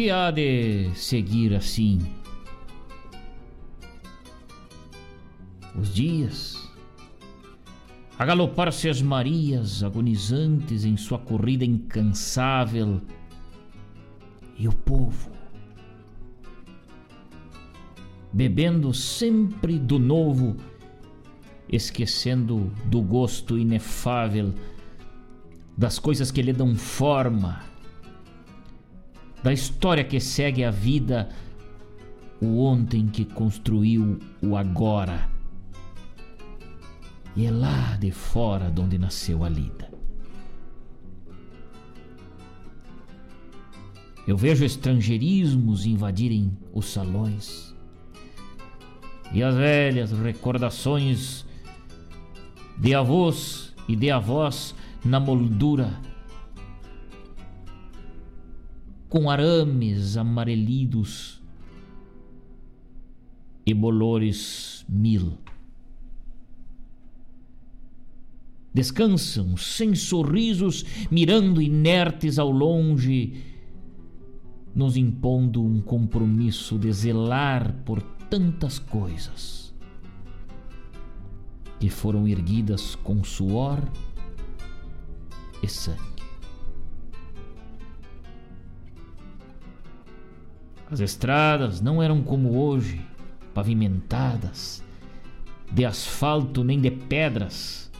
que há de seguir assim? Os dias, a galopar-se as Marias agonizantes em sua corrida incansável, e o povo, bebendo sempre do novo, esquecendo do gosto inefável das coisas que lhe dão forma da história que segue a vida, o ontem que construiu o agora. E é lá de fora de onde nasceu a lida. Eu vejo estrangeirismos invadirem os salões e as velhas recordações de avós e de avós na moldura com arames amarelidos e bolores mil. Descansam sem sorrisos, mirando inertes ao longe, nos impondo um compromisso de zelar por tantas coisas que foram erguidas com suor e sangue. As estradas não eram como hoje, pavimentadas, de asfalto nem de pedras,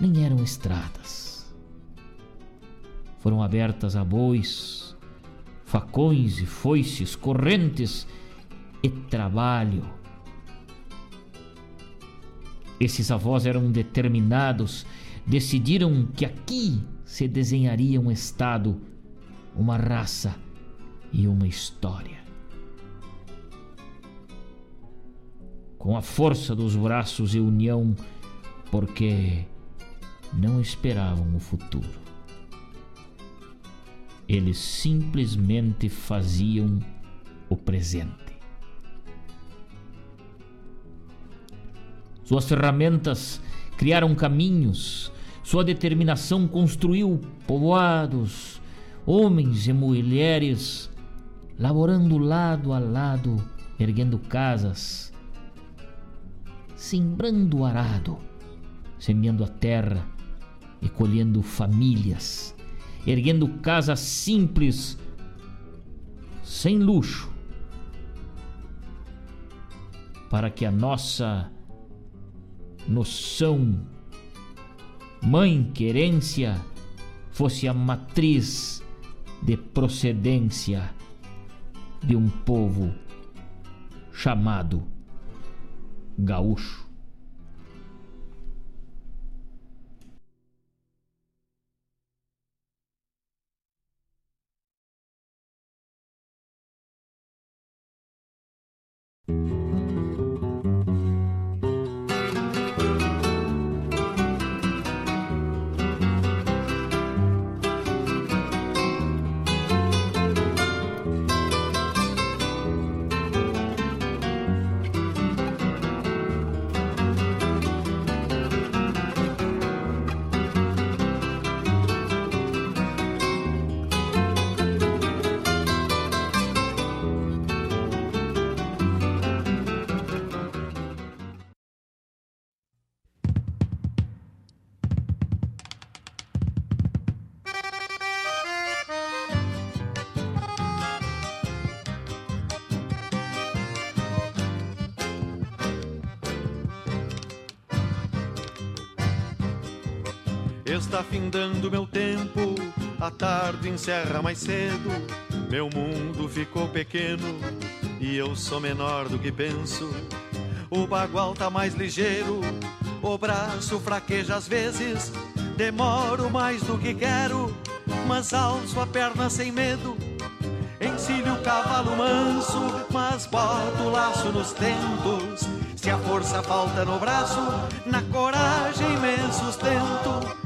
nem eram estradas. foram abertas a bois, facões e foices, correntes e trabalho. Esses avós eram determinados, decidiram que aqui se desenharia um Estado, uma raça e uma história. Com a força dos braços e união, porque não esperavam o futuro. Eles simplesmente faziam o presente. Suas ferramentas criaram caminhos, sua determinação construiu povoados, homens e mulheres laborando lado a lado, erguendo casas, sembrando arado, semeando a terra e colhendo famílias erguendo casas simples, sem luxo, para que a nossa noção mãe querência fosse a matriz de procedência de um povo chamado gaúcho. Está findando meu tempo, a tarde encerra mais cedo. Meu mundo ficou pequeno e eu sou menor do que penso. O bagual tá mais ligeiro, o braço fraqueja às vezes. Demoro mais do que quero, mas alço a perna sem medo. Encilho o cavalo manso, mas boto o laço nos tentos. Se a força falta no braço, na coragem me sustento.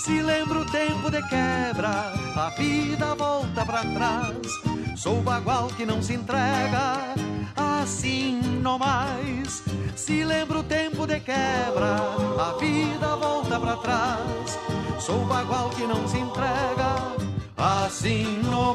se lembra o tempo de quebra, a vida volta para trás. Sou bagual que não se entrega, assim não mais. Se lembra o tempo de quebra, a vida volta para trás. Sou bagual que não se entrega, assim não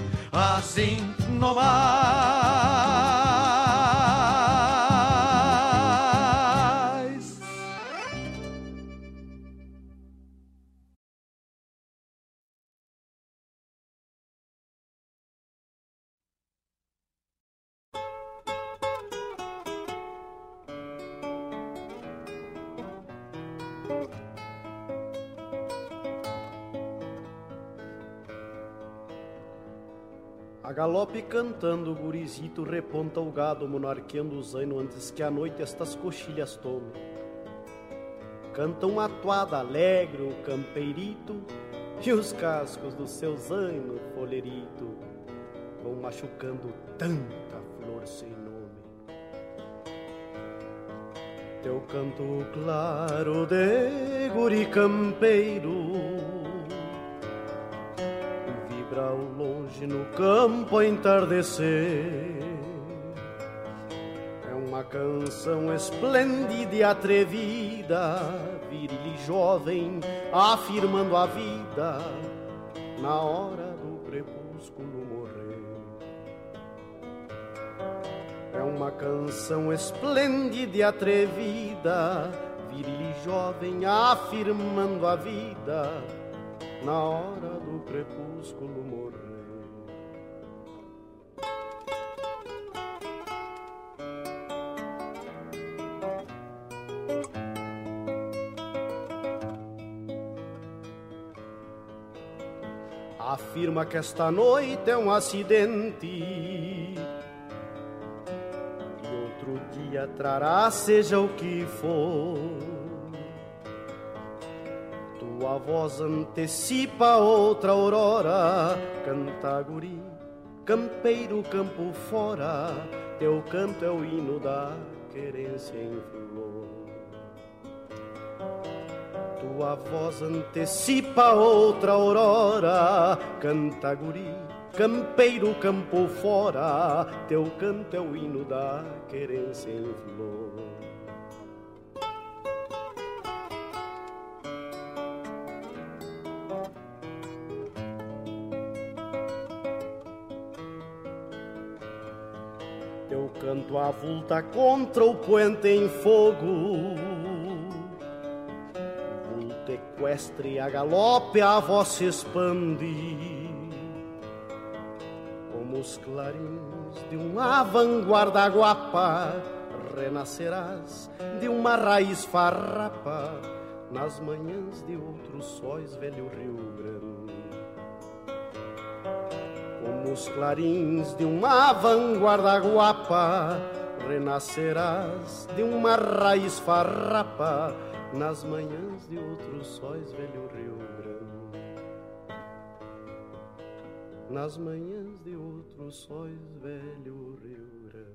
assim no A galope cantando, o gurizito reponta o gado, monarqueando o zaino antes que a noite estas coxilhas tome. Canta uma toada alegre o campeirito e os cascos do seu zaino folerito vão machucando tanta flor sem nome. Teu canto claro de guri campeiro no campo entardecer. É uma canção esplêndida e atrevida, viril e jovem, afirmando a vida na hora do crepúsculo morrer. É uma canção esplêndida e atrevida, viril e jovem, afirmando a vida na hora do crepúsculo Afirma que esta noite é um acidente. E outro dia trará seja o que for. Tua voz antecipa outra aurora, canta guri, campeiro campo fora, teu canto é o hino da querência em Tua voz antecipa outra aurora, canta guri, campeiro campo fora, teu canto é o hino da querência em flor. Teu canto avulta contra o puente em fogo equestre a galope a voz se expande. Como os clarins de uma vanguarda guapa Renascerás de uma raiz farrapa. Nas manhãs de outros sóis, velho Rio Grande. Como os clarins de uma vanguarda guapa, renascerás de uma raiz farrapa nas manhãs de outros sóis, velho Rio Grande. Nas manhãs de outros sóis, velho Rio Grande.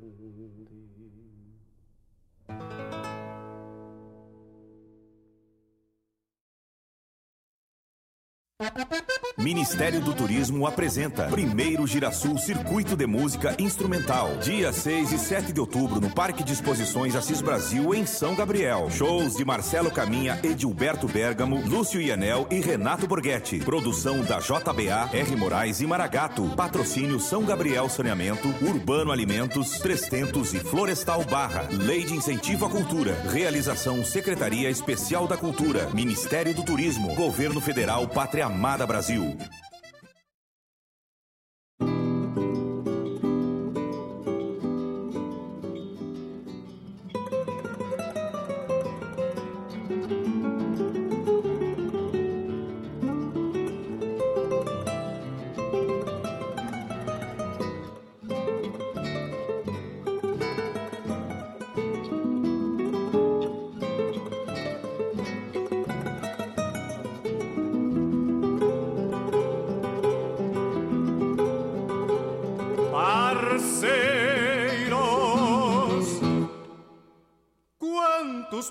Ministério do Turismo apresenta Primeiro Girasul Circuito de Música Instrumental. Dia 6 e 7 de outubro no Parque de Exposições Assis Brasil, em São Gabriel. Shows de Marcelo Caminha, Edilberto Bergamo, Lúcio Ianel e Renato Borghetti. Produção da JBA, R. Moraes e Maragato. Patrocínio São Gabriel Saneamento, Urbano Alimentos, Trestentos e Florestal Barra. Lei de Incentivo à Cultura. Realização Secretaria Especial da Cultura. Ministério do Turismo. Governo Federal Pátria Amada Brasil.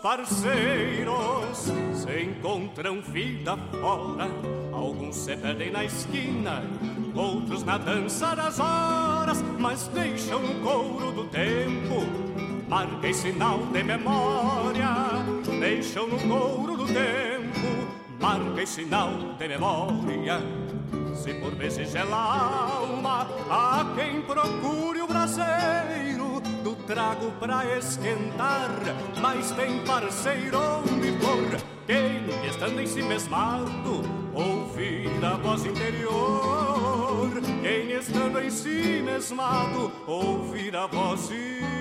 Parceiros se encontram vida fora? Alguns se perdem na esquina, outros na dança das horas, mas deixam no couro do tempo marca sinal de memória. Deixam no couro do tempo marca sinal de memória. Se por vezes gela a alma, há quem procure o braseiro trago pra esquentar. Mas tem parceiro onde for, quem estando em si mesmado, ouvir a voz interior. Quem estando em si mesmado, ouvir a voz interior.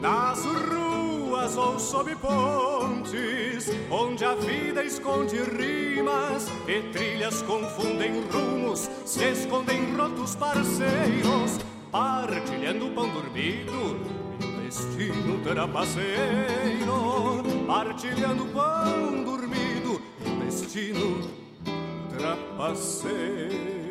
Nas ruas ou sob pontes, onde a vida esconde rimas e trilhas confundem rumos, se escondem rotos parceiros, partilhando o pão dormido e o destino trapaceiro, partilhando o pão dormido e o destino trapaceiro.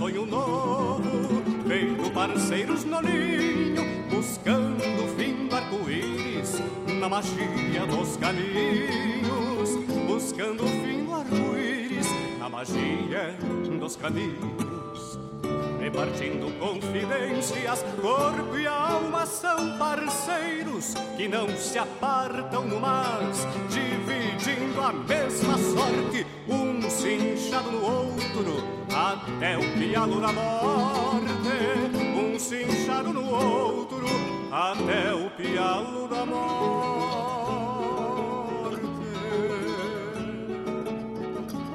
Sonho novo, feito parceiros no ninho, buscando o fim do arco-íris na magia dos caminhos, buscando o fim do arco-íris na magia dos caminhos. Repartindo confidências, corpo e alma são parceiros que não se apartam no mas, dividindo a mesma sorte, um se no outro até o pialo da morte, um cinchado no outro, até o pialo da morte.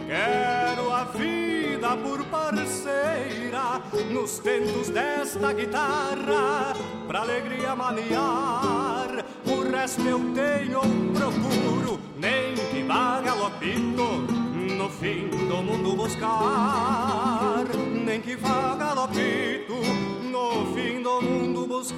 Quero a vida por parceira nos tentos desta guitarra, pra alegria maniar. O resto eu tenho, procuro, nem que vá galopito no fim do mundo buscar, nem que vá galopito no fim do mundo buscar.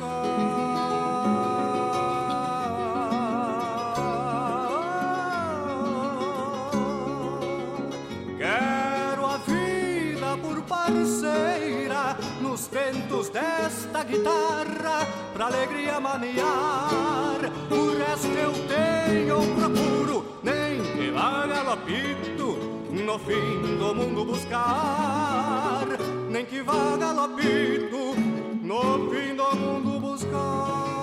Quero a vida por parceira nos tentos desta guitarra, pra alegria maniar. O resto eu tenho, procuro, vá galopito no fim do mundo buscar, nem que vá galopito no fim do mundo buscar.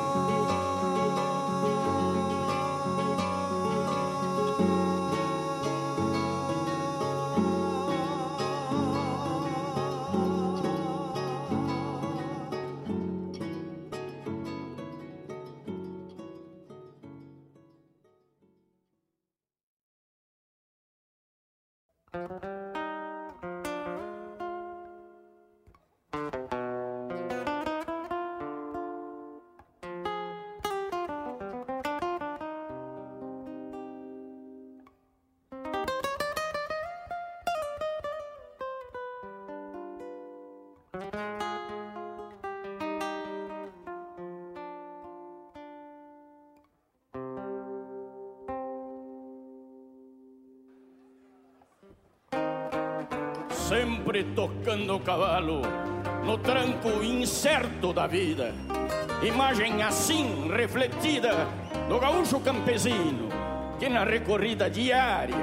Sempre tocando o cavalo no tranco incerto da vida. Imagem assim refletida no gaúcho campesino que na recorrida diária,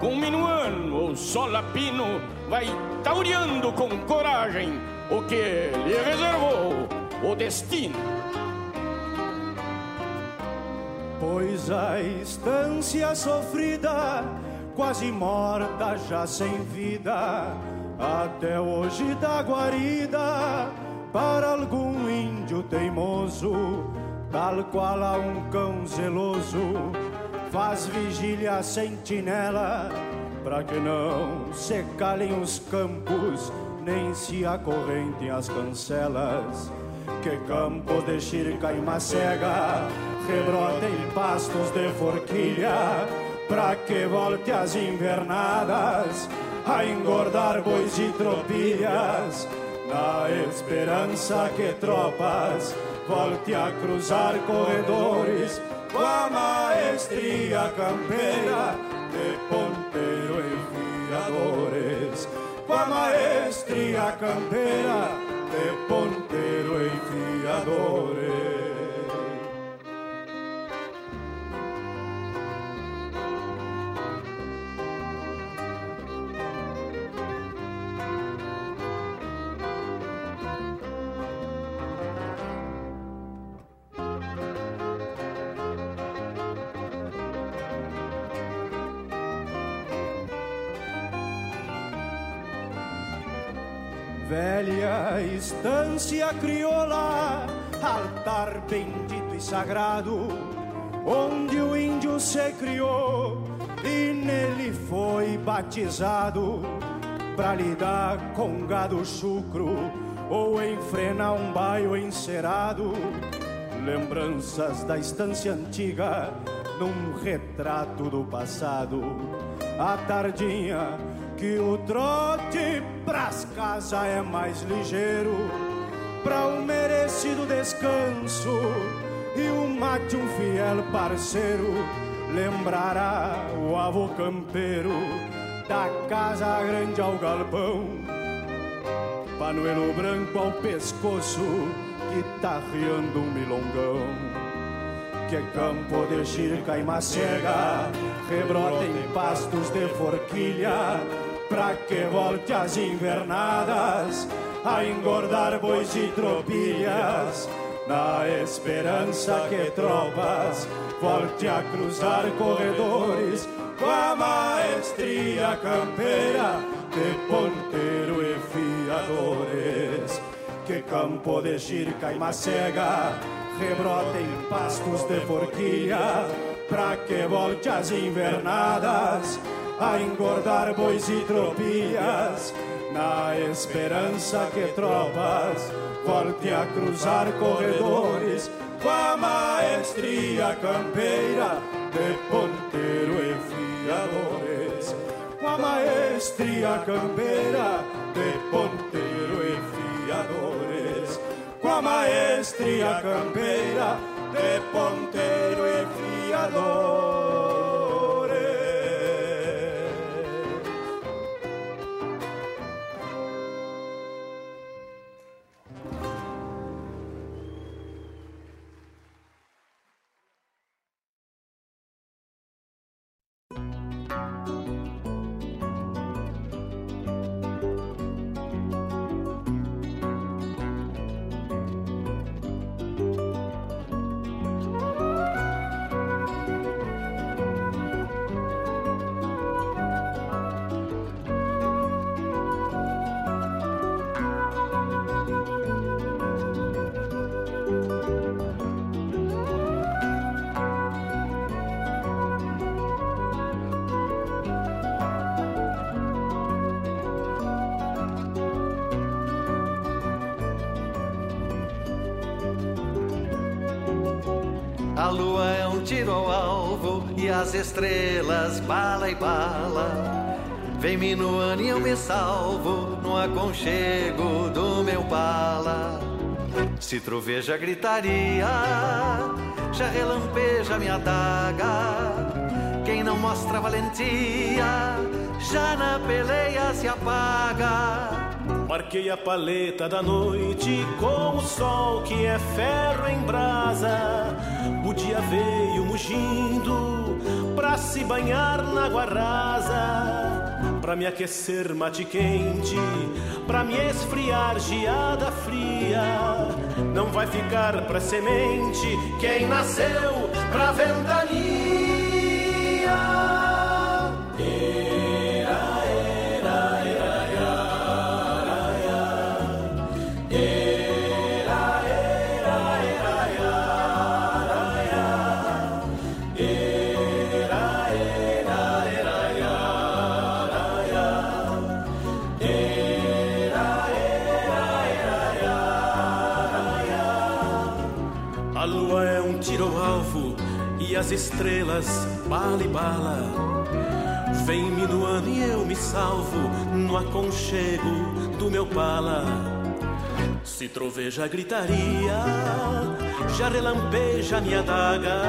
com minuano ou solapino, vai taureando com coragem o que lhe reservou o destino. Pois a estância sofrida, quase morta já sem vida, até hoje da guarida para algum índio teimoso, tal qual a um cão zeloso, faz vigília sentinela, para que não se calem os campos, nem se acorrentem as cancelas. Que campo de xirca e macega rebrotem pastos de forquilha, para que volte as invernadas a engordar bois e tropilhas, na esperança que tropas volte a cruzar corredores com a maestria campeira de ponteiro e fiadores, com a maestria campeira de ponteiro e fiadores. Velha estância crioula, altar bendito e sagrado, onde o índio se criou e nele foi batizado, pra lidar com gado chucro ou enfrenar um baio encerado. Lembranças da estância antiga num retrato do passado. A tardinha que o trote pras casas é mais ligeiro, pra um merecido descanso e o mate um fiel parceiro, lembrará o avô campeiro da casa grande ao galpão, panuelo branco ao pescoço que tá riando um milongão. Que campo de chirca e macega rebrotem pastos de forquilha pra que volte as invernadas a engordar bois e tropilhas na esperança que tropas volte a cruzar corredores com a maestria campeira de ponteiro e fiadores. Que campo de chirca e macega rebrotem pastos de forquilha, pra que volte as invernadas a engordar bois e tropilhas, na esperança que tropas volte a cruzar corredores com a maestria campeira de ponteiro e fiadores, com a maestria campeira de ponteiro e fiadores com a maestria campeira de ponteiro e fiador. Se troveja gritaria, já relampeja minha daga. Quem não mostra valentia, já na peleia se apaga. Marquei a paleta da noite com o sol que é ferro em brasa. O dia veio mugindo pra se banhar na água rasa. Pra me aquecer mate quente, pra me esfriar geada fria. Não vai ficar pra semente quem nasceu pra ventania. Estrelas bala e bala. Vem minuano e eu me salvo no aconchego do meu pala. Se troveja gritaria, já relampeja minha daga.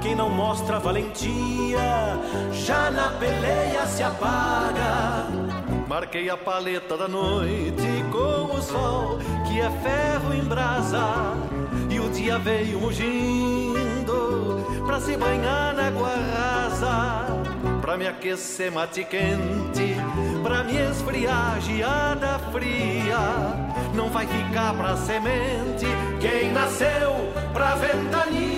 Quem não mostra valentia, já na peleia se apaga. Marquei a paleta da noite com o sol que é ferro em brasa e o dia veio mugindo se banhar na água rasa, pra me aquecer mate quente, pra me esfriar geada fria. Não vai ficar pra semente quem nasceu pra ventania.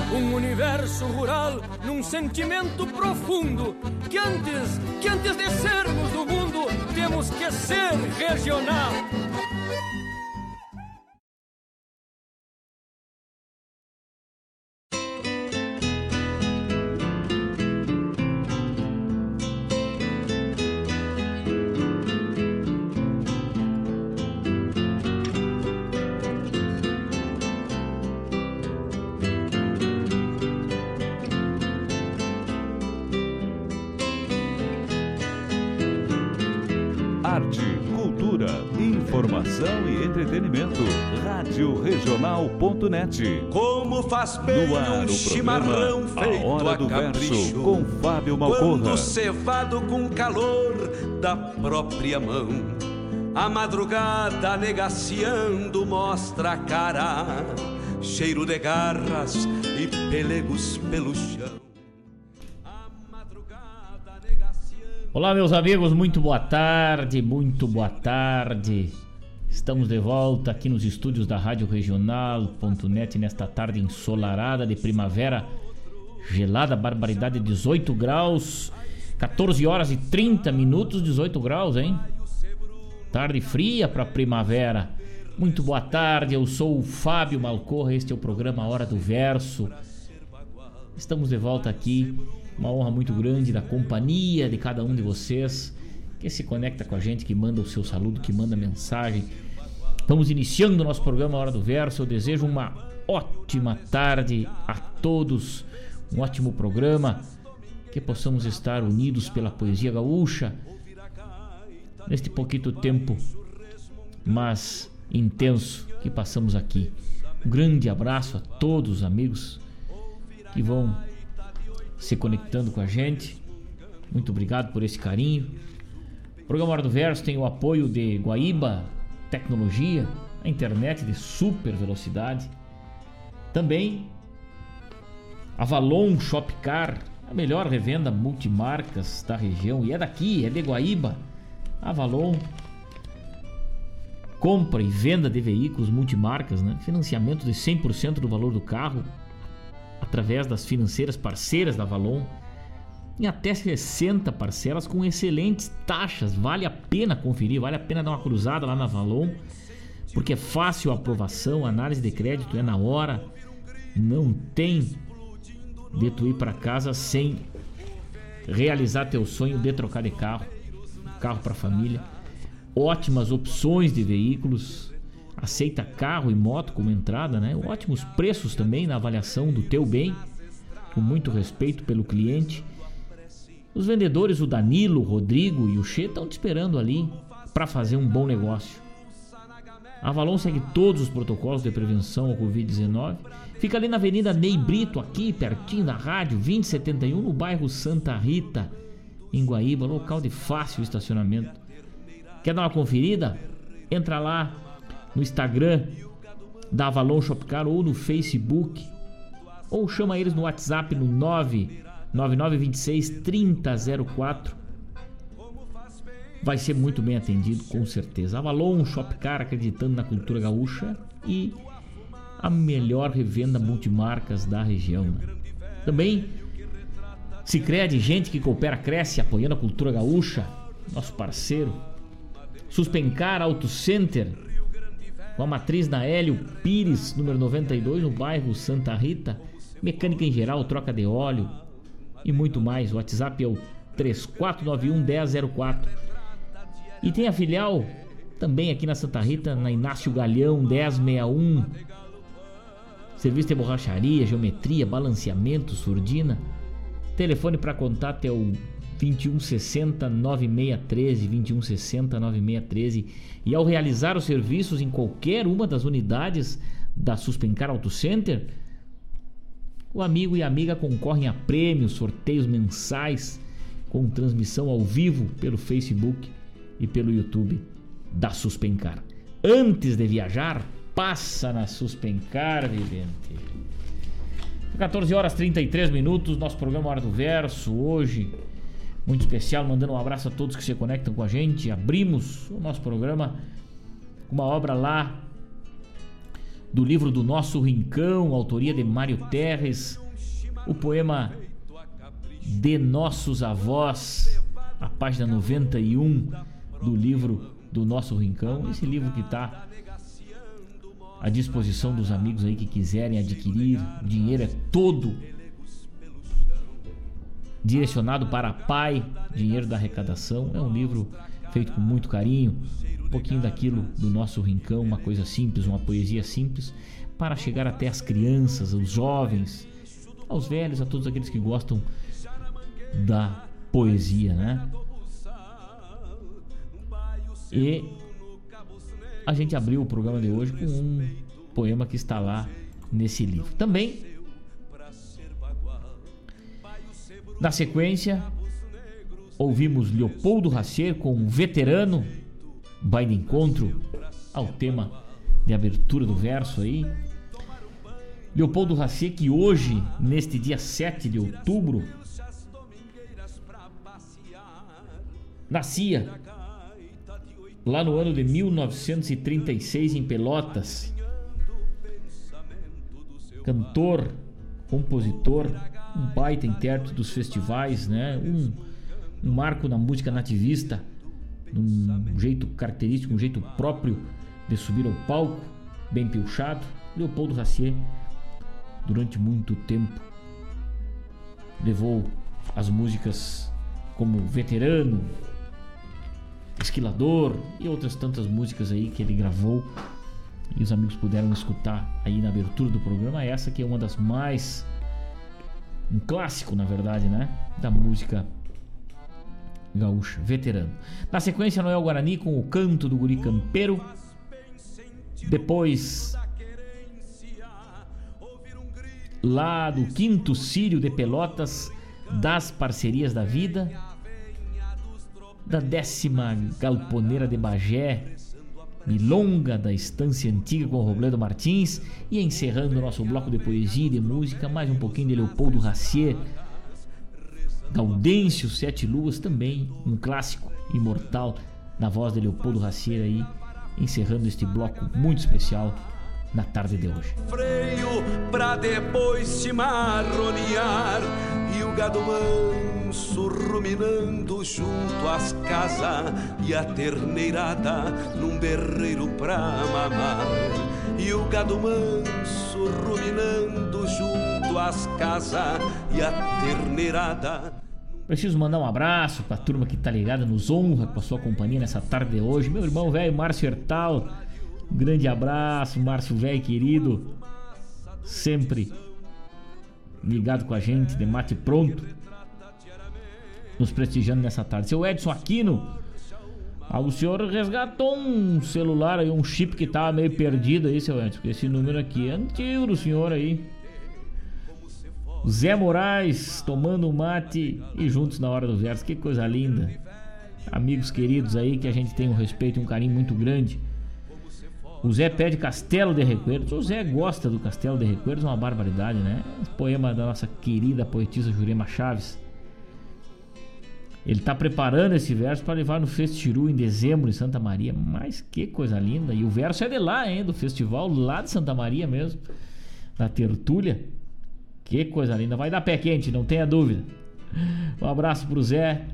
um universo rural num sentimento profundo que antes, que antes de sermos do mundo, temos que ser regional. Regional.net. Como faz bem no ar, um chimarrão feito a, hora do capricho, verso com Fábio Malcorra. Quando cevado com calor da própria mão. A madrugada negaciando mostra a cara, cheiro de garras e pelegos pelo chão. Olá, meus amigos, muito boa tarde, muito boa tarde. Estamos de volta aqui nos estúdios da Rádio Regional.net nesta tarde ensolarada de primavera, gelada, barbaridade, 18 graus, 14 horas e 30 minutos, 18 graus, hein? Tarde fria para primavera. Muito boa tarde, eu sou o Fábio Malcorra, este é o programa Hora do Verso. Estamos de volta aqui, uma honra muito grande da companhia de cada um de vocês que se conecta com a gente, que manda o seu saludo, que manda mensagem. Estamos iniciando o nosso programa Hora do Verso. Eu desejo uma ótima tarde a todos, um ótimo programa, que possamos estar unidos pela poesia gaúcha neste pouquinho tempo, mas intenso que passamos aqui. Um grande abraço a todos os amigos que vão se conectando com a gente. Muito obrigado por esse carinho. O programa Hora do Verso tem o apoio de Guaíba Tecnologia, a internet de super velocidade. Também Avalon Shopcar, a melhor revenda multimarcas da região e é daqui, é de Guaíba. Avalon compra e venda de veículos multimarcas, né? financiamento de 100% do valor do carro através das financeiras parceiras da Avalon em até 60 parcelas com excelentes taxas. Vale a pena conferir, vale a pena dar uma cruzada lá na Avalon, porque é fácil a aprovação, a análise de crédito é na hora, não tem de tu ir para casa sem realizar teu sonho de trocar de carro, carro para família ótimas opções de veículos, aceita carro e moto como entrada, né? Ótimos preços também na avaliação do teu bem, com muito respeito pelo cliente. Os vendedores, o Danilo, o Rodrigo e o Che estão te esperando ali para fazer um bom negócio. A Avalon segue todos os protocolos de prevenção ao Covid-19. Fica ali na Avenida Ney Brito, aqui pertinho da rádio 2071, no bairro Santa Rita, em Guaíba, local de fácil estacionamento. Quer dar uma conferida? Entra lá no Instagram da Avalon Shopcar ou no Facebook. Ou chama eles no WhatsApp no 99926 3004. Vai ser muito bem atendido, com certeza. Avalon Shopcar acreditando na cultura gaúcha e a melhor revenda multimarcas da região. Né? Também se crede gente que coopera, cresce apoiando a cultura gaúcha, nosso parceiro Suspencar Auto Center, com a matriz na Hélio Pires, número 92, no bairro Santa Rita. Mecânica em geral, troca de óleo e muito mais. O WhatsApp é o 3491 1004. E tem a filial também aqui na Santa Rita, na Inácio Galhão 1061. Serviço de borracharia, geometria, balanceamento, surdina. Telefone para contato é o 2160 9613, 2160 9613. E ao realizar os serviços em qualquer uma das unidades da Suspencar Auto Center, o amigo e amiga concorrem a prêmios, sorteios mensais com transmissão ao vivo pelo Facebook e pelo YouTube da Suspencar. Antes de viajar, passa na Suspencar, vivente. 14 horas 33 minutos, nosso programa Hora do Verso, hoje muito especial, mandando um abraço a todos que se conectam com a gente. Abrimos o nosso programa com uma obra lá do livro do Nosso Rincão, autoria de Mário Terres, o poema De Nossos Avós, a página 91 do livro do Nosso Rincão. Esse livro que está à disposição dos amigos aí que quiserem adquirir. O dinheiro é todo direcionado para pai, dinheiro da arrecadação. É um livro feito com muito carinho, pouquinho daquilo do nosso rincão, uma coisa simples, uma poesia simples, para chegar até as crianças, os jovens, aos velhos, a todos aqueles que gostam da poesia, né? E a gente abriu o programa de hoje com um poema que está lá nesse livro. Também Na sequência, ouvimos Leopoldo Racer com um veterano, vai de encontro ao tema de abertura do verso aí. Leopoldo Racer que hoje, neste dia 7 de outubro, nascia lá no ano de 1936 em Pelotas. Cantor, compositor, um baita intérprete dos festivais, né? Um, um marco na música nativista, um jeito característico, um jeito próprio de subir ao palco, bem pilchado. Leopoldo Racier, durante muito tempo, levou as músicas como Veterano, Esquilador e outras tantas músicas aí que ele gravou e os amigos puderam escutar aí na abertura do programa. Essa que é uma das mais um clássico, na verdade, né? Da música gaúcha, veterano. Na sequência, Noel Guarani com o canto do guri campeiro. Depois, lá do Quinto Sírio de Pelotas, das Parcerias da Vida. Da décima Galponeira de Bagé, Milonga da Estância Antiga com Robledo Martins e encerrando o nosso bloco de poesia e de música, mais um pouquinho de Leopoldo Racier, Gaudêncio Sete Luas, também um clássico imortal na voz de Leopoldo Racier aí, encerrando este bloco muito especial na tarde de hoje. Freio pra depois se marronear e o gado manso ruminando junto às casas e a terneirada num berreiro pra mamar. E o gado manso ruminando junto às casas e a terneirada Preciso mandar um abraço pra turma que tá ligada, nos honra com a sua companhia nessa tarde de hoje. Meu irmão velho Márcio Hertal, um grande abraço, Márcio velho querido, sempre ligado com a gente, de mate pronto, nos prestigiando nessa tarde. Seu Edson Aquino, ah, o senhor resgatou um celular aí, um chip que tava meio perdido aí, seu Edson. Esse número aqui é antigo do senhor aí. Zé Moraes tomando mate e juntos na hora do verso. Que coisa linda. Amigos queridos aí que a gente tem um respeito e um carinho muito grande. O Zé pede Castelo de Recuerdos. O Zé gosta do Castelo de Recuerdos, uma barbaridade, né? Poema da nossa querida poetisa Jurema Chaves. Ele está preparando esse verso para levar no Festiru em dezembro em Santa Maria. Mas que coisa linda! E o verso é de lá, hein? Do festival lá de Santa Maria mesmo, da Tertúlia. Que coisa linda. Vai dar pé quente, não tenha dúvida. Um abraço pro Zé.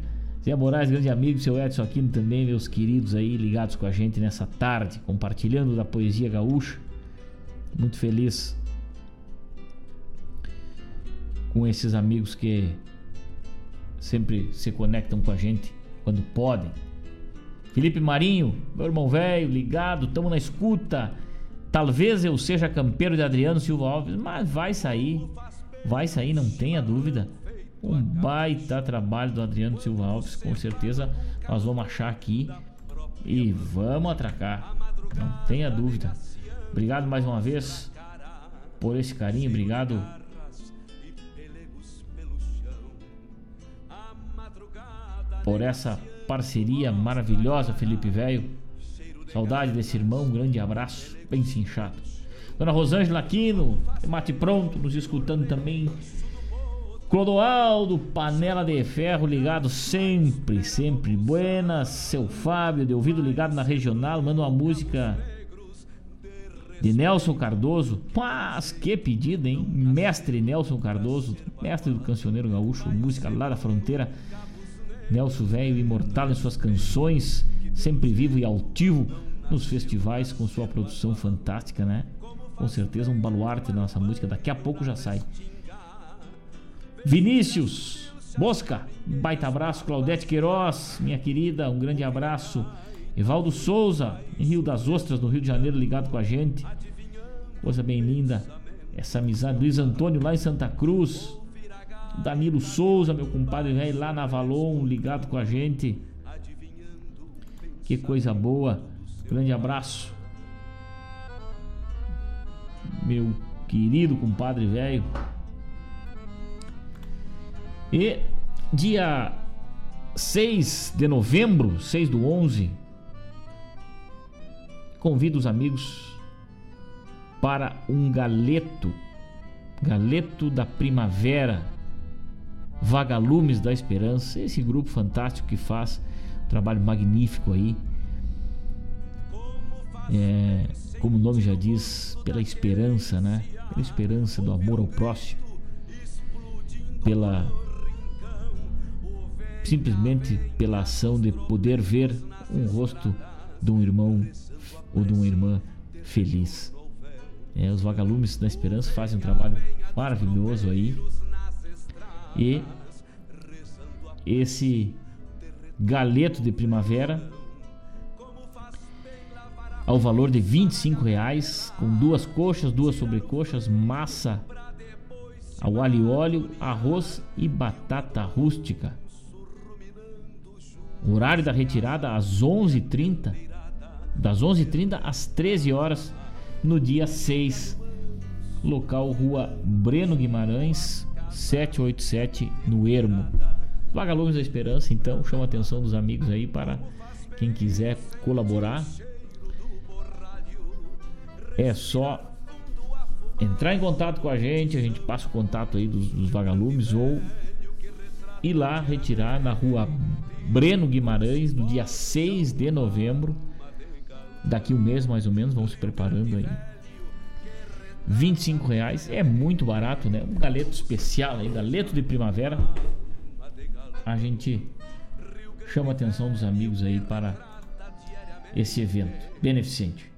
Zé Moraes, grande amigo, seu Edson Aquino também, meus queridos aí ligados com a gente nessa tarde, compartilhando da poesia gaúcha. Muito feliz com esses amigos que sempre se conectam com a gente quando podem. Felipe Marinho, meu irmão velho, ligado, tamo na escuta. Talvez eu seja campeiro de Adriano Silva Alves, mas vai sair. Vai sair, não tenha dúvida. Um baita trabalho do Adriano Silva Alves, com certeza nós vamos achar aqui e vamos atracar. Não tenha dúvida. Obrigado mais uma vez por esse carinho, obrigado por essa parceria maravilhosa, Felipe Velho. Saudade desse irmão, um grande abraço, bem cinchado. Dona Rosângela Aquino, mate pronto, nos escutando também. Clodoaldo, panela de ferro ligado sempre, sempre. Buenas, seu Fábio, de ouvido ligado na regional, manda uma música de Nelson Cardoso. Mas que pedido, hein? Mestre Nelson Cardoso, mestre do cancioneiro gaúcho, música lá da fronteira. Nelson velho imortal em suas canções, sempre vivo e altivo nos festivais com sua produção fantástica, né? Com certeza um baluarte da nossa música. Daqui a pouco já sai. Vinícius Mosca, baita abraço. Claudete Queiroz, minha querida, um grande abraço. Evaldo Souza, em Rio das Ostras, no Rio de Janeiro, ligado com a gente. Coisa bem linda. Essa amizade. Luiz Antônio, lá em Santa Cruz. Danilo Souza, meu compadre velho, lá na Avalon, ligado com a gente. Que coisa boa. Grande abraço meu querido compadre velho. E dia 6 de novembro, 6 do 11, convido os amigos para um galeto, galeto da primavera, Vagalumes da Esperança, esse grupo fantástico que faz um trabalho magnífico aí. É, como o nome já diz, pela esperança, né? Pela esperança do amor ao próximo, pela simplesmente pela ação de poder ver um rosto de um irmão ou de uma irmã feliz. É, os vagalumes da esperança fazem um trabalho maravilhoso aí e esse galeto de primavera ao valor de 25 reais, com duas coxas, duas sobrecoxas, massa ao alho e óleo, arroz e batata rústica. O horário da retirada às 11h30, das 11h30 às 13 horas no dia 6, local Rua Breno Guimarães, 787 no Ermo. Vagalumes da Esperança, então, chama a atenção dos amigos aí para quem quiser colaborar é só entrar em contato com a gente, a gente passa o contato aí dos, dos vagalumes ou ir lá retirar na rua Breno Guimarães no dia 6 de novembro. Daqui um mês mais ou menos, vamos se preparando aí. 25 reais é muito barato, né? Um galeto especial aí, galeto de primavera. A gente chama a atenção dos amigos aí para esse evento beneficente.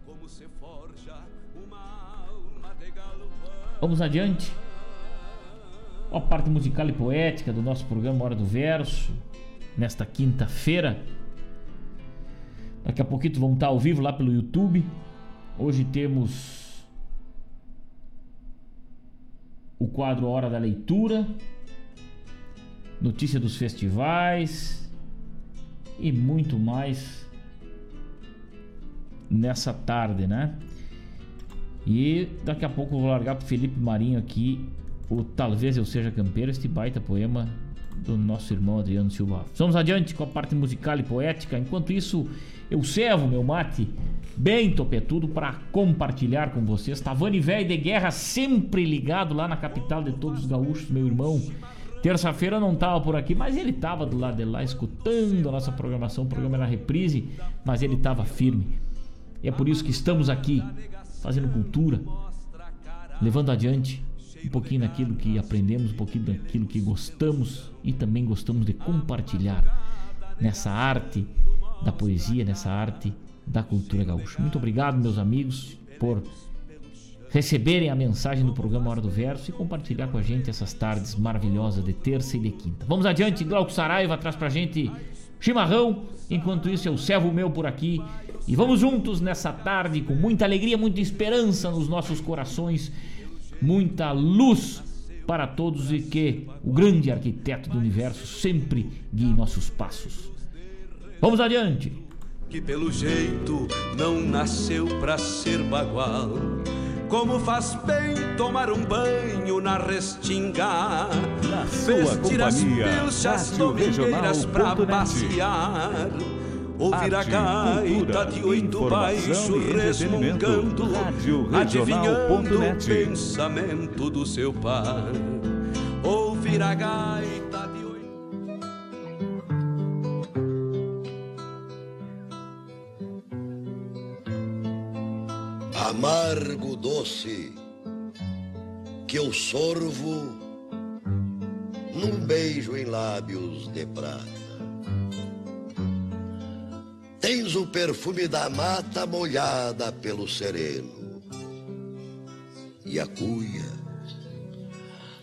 Vamos adiante. A parte musical e poética do nosso programa Hora do Verso, nesta quinta-feira. Daqui a pouquinho vamos estar ao vivo lá pelo YouTube. Hoje temos o quadro Hora da Leitura, notícia dos festivais e muito mais nessa tarde, né? E daqui a pouco eu vou largar pro Felipe Marinho aqui o Talvez Eu Seja Campeiro, este baita poema do nosso irmão Adriano Silva. Vamos adiante com a parte musical e poética. Enquanto isso, eu servo meu mate bem topetudo para compartilhar com vocês. Tavani Velho de Guerra sempre ligado lá na capital de todos os gaúchos, meu irmão. Terça-feira não tava por aqui, mas ele tava do lado de lá escutando a nossa programação. O programa era reprise, mas ele tava firme. E é por isso que estamos aqui fazendo cultura, levando adiante um pouquinho daquilo que aprendemos, um pouquinho daquilo que gostamos e também gostamos de compartilhar nessa arte da poesia, nessa arte da cultura gaúcha. Muito obrigado, meus amigos, por receberem a mensagem do programa Hora do Verso e compartilhar com a gente essas tardes maravilhosas de terça e de quinta. Vamos adiante, Glauco Saraiva traz pra gente chimarrão. Enquanto isso, eu servo o meu por aqui. E vamos juntos nessa tarde com muita alegria, muita esperança nos nossos corações, muita luz para todos e que o grande arquiteto do universo sempre guie nossos passos. Vamos adiante. Que pelo jeito não nasceu para ser bagual. Como faz bem tomar um banho na restinga, na sua vestir as companhia, pilchas domingueiras pra passear. Ouvir a gaita de oito informação baixo entretenimento. resmungando, adivinhando o pensamento do seu par. Ouvir a gaita de oito amargo doce que eu sorvo num beijo em lábios de prata. Tens o perfume da mata molhada pelo sereno e a cuia,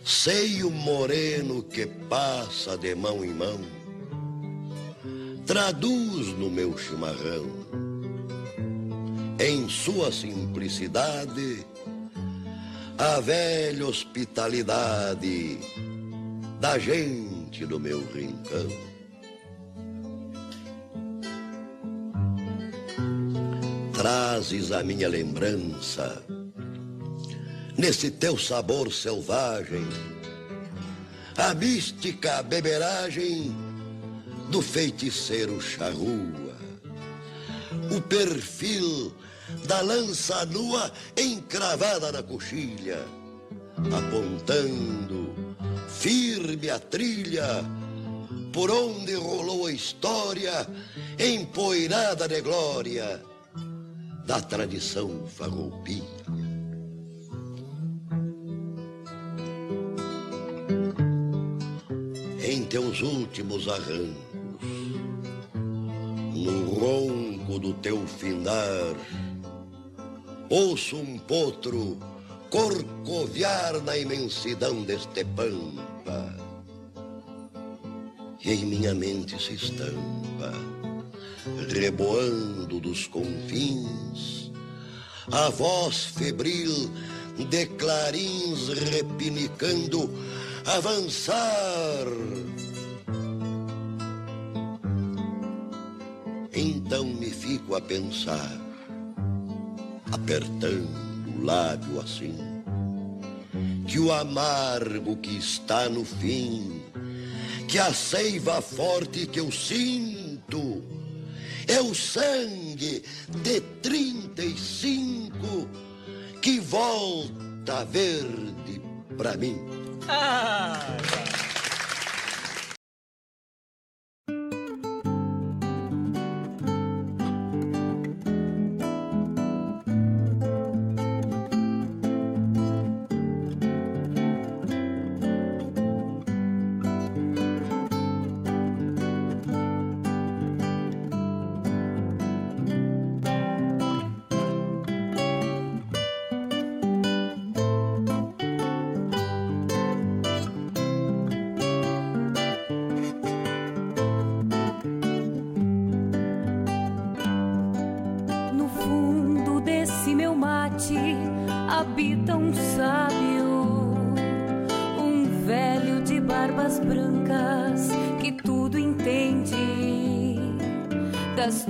seio moreno que passa de mão em mão, traduz no meu chimarrão em sua simplicidade, a velha hospitalidade da gente do meu rincão. Trazes a minha lembrança, nesse teu sabor selvagem, a mística beberagem do feiticeiro charrua, o perfil da lança nua encravada na coxilha, apontando firme a trilha por onde rolou a história empoeirada de glória da tradição farroupilha. Em teus últimos arrancos, no ronco do teu findar, ouço um potro corcoviar na imensidão deste pampa. E em minha mente se estampa, reboando dos confins, a voz febril de clarins repinicando, avançar. Então me fico a pensar apertando o lábio assim, que o amargo que está no fim, que a seiva forte que eu sinto, é o sangue de 35 que volta verde para mim. Ah! Tá.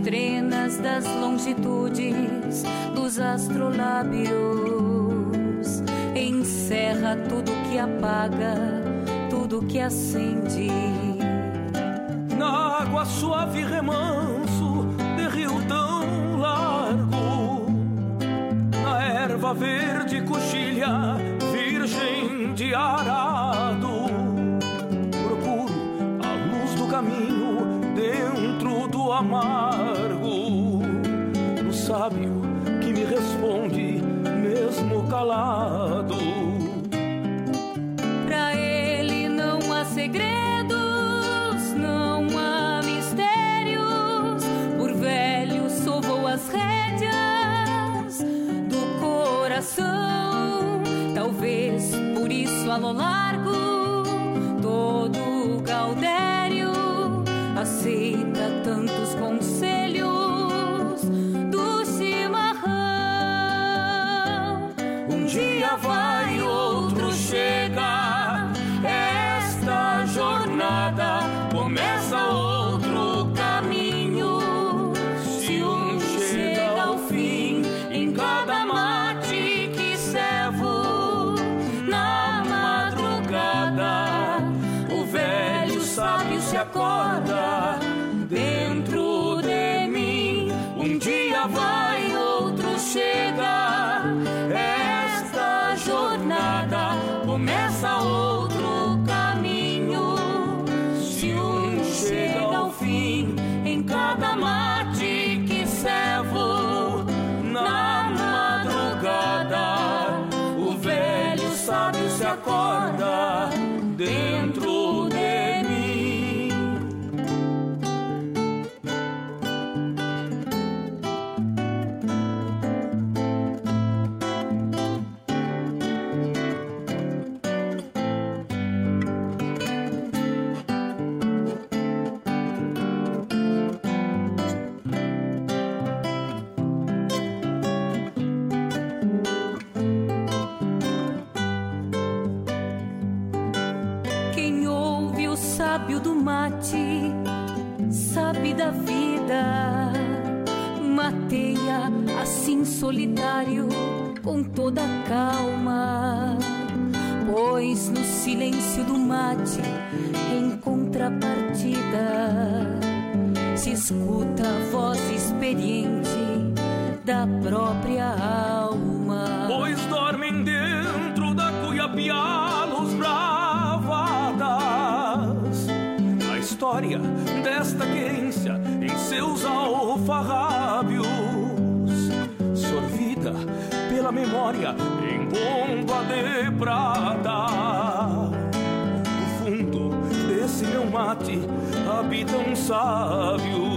Trenas das longitudes dos astrolábios. Encerra tudo que apaga, tudo que acende. la la la prata. No fundo desse meu mate habita um sábio.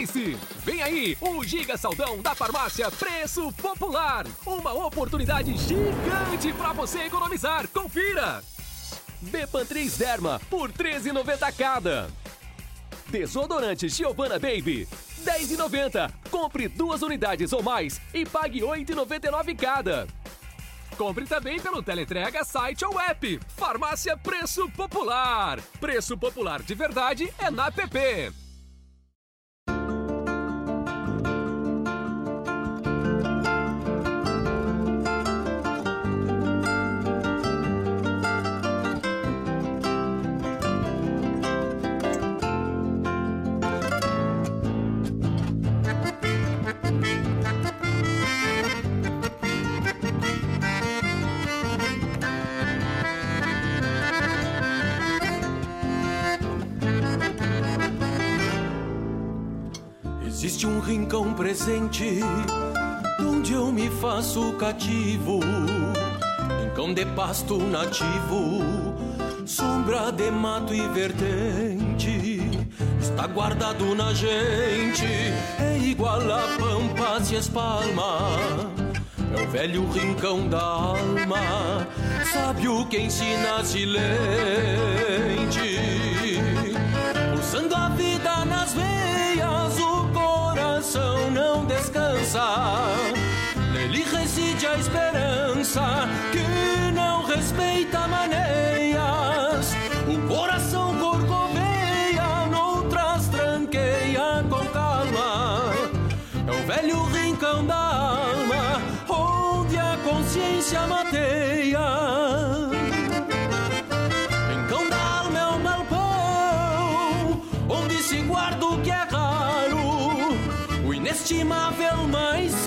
Prepare-se! Vem aí o Giga Saldão da Farmácia Preço Popular. Uma oportunidade gigante para você economizar. Confira! Bepan 3 Derma por 13,90 cada. Desodorante Giovanna Baby 10,90. Compre duas unidades ou mais e pague 8,99 cada. Compre também pelo teleentrega, site ou app. Farmácia Preço Popular. Preço Popular de verdade é na PP. Rincão presente onde eu me faço cativo. Rincão de pasto nativo, sombra de mato e vertente. Está guardado na gente, é igual a pampa se espalma. É o velho rincão da alma, sábio que ensina silente. Coração não descansa. Nele reside a esperança que não respeita maneias. O coração corcoveia, noutras tranqueia com calma. É o velho rincão da alma, onde a consciência mateia. Rincão da alma é um galpão, onde se guarda o que é o inestimável mais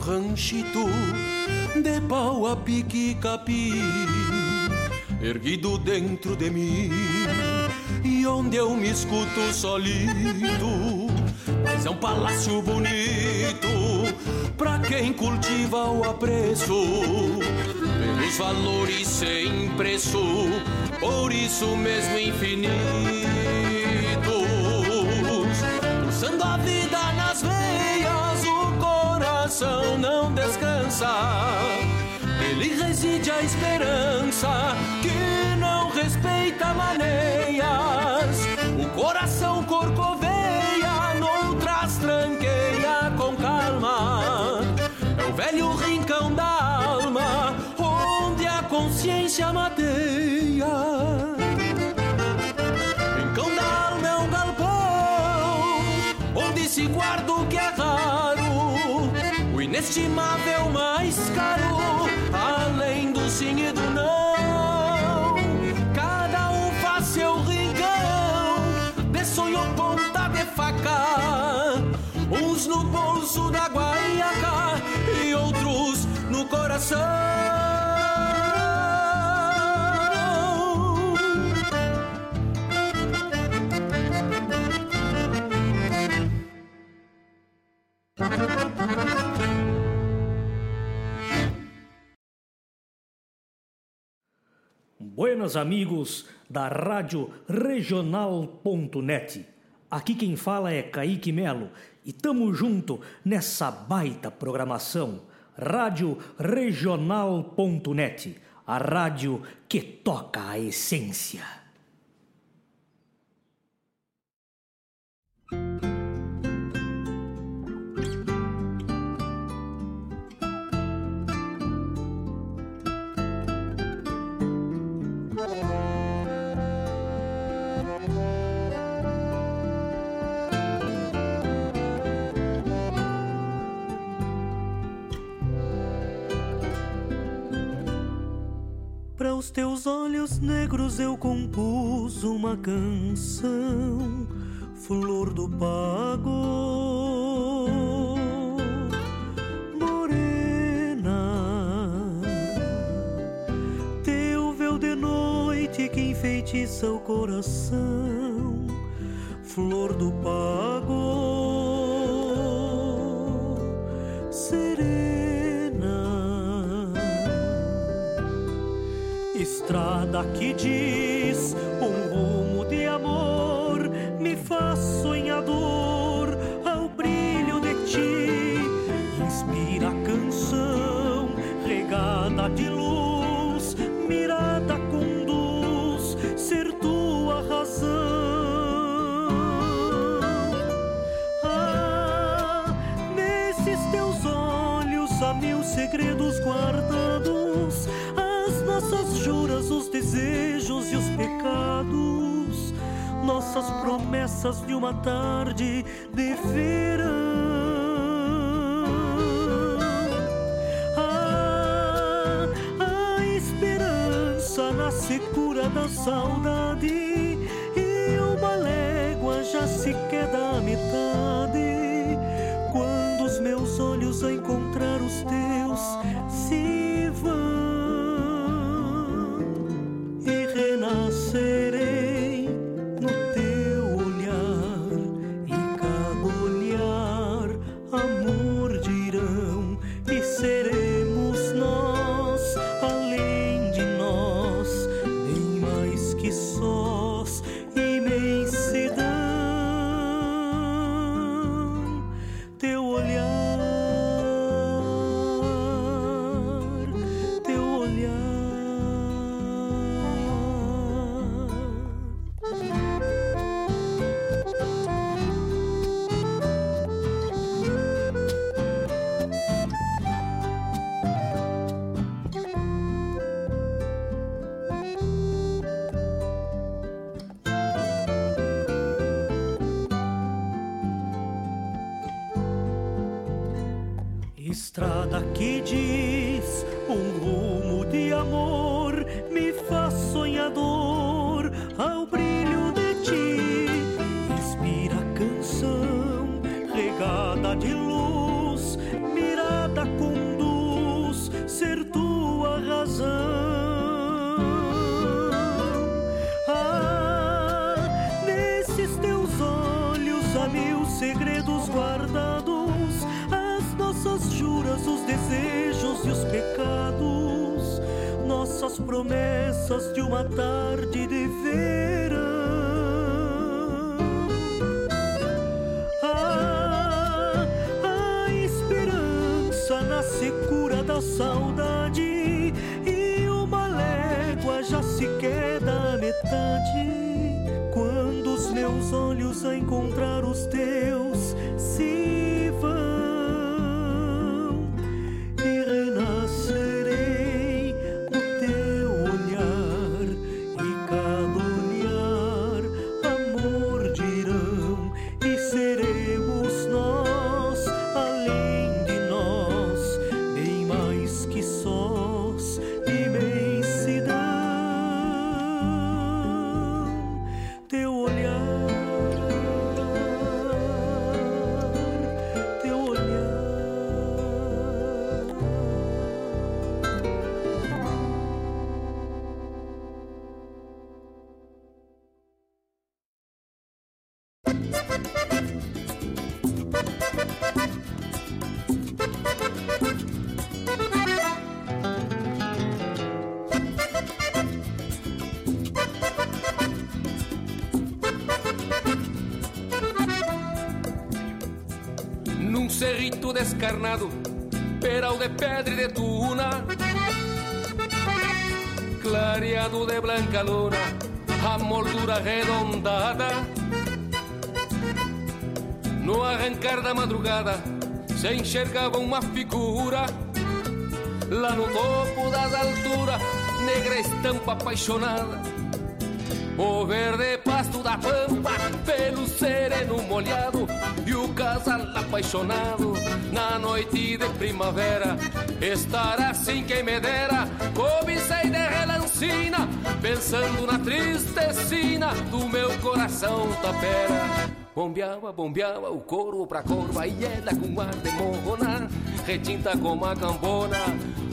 ranchito de pau a pique capim, erguido dentro de mim, e onde eu me escuto solido. Mas é um palácio bonito pra quem cultiva o apreço pelos valores sem preço, por isso mesmo infinitos, coração não descansa. Nele reside a esperança que não respeita maneias. O coração corcoveia, noutras tranqueia com calma. É o velho rincão da alma, onde a consciência mateia. Inestimável mais caro, além do sim e do não. Cada um faz seu rincão, de sonho ponta de faca, uns no bolso da guaiaca e outros no coração. Buenas amigos da Rádio Regional.net. Aqui quem fala é Kaique Melo e tamo junto nessa baita programação. Rádio Regional.net, a rádio que toca a essência. Para os teus olhos negros eu compus uma canção, flor do pago. Morena, teu véu de noite que enfeitiça o coração, flor do pago. Estrada que diz um rumo de amor me faz sonhador de uma tarde de verão. Ah, a esperança na secura da saudade que dia. numa tarde de verão. Ah, a esperança na secura da saudade. Peito descarnado, peral de pedra e de tuna, clareado de blanca luna, a moldura arredondada. No arrancar da madrugada, se enxergava uma figura lá no topo das alturas, negra estampa apaixonada. O verde pasto da pampa, pelo sereno molhado, e o casal apaixonado na noite de primavera. Estar assim quem me dera, cobicei de relancina, pensando na tristecina do meu coração tapera. Bombeava, bombeava o couro pra corva e ela com ar de morrona, retinta como a cambona,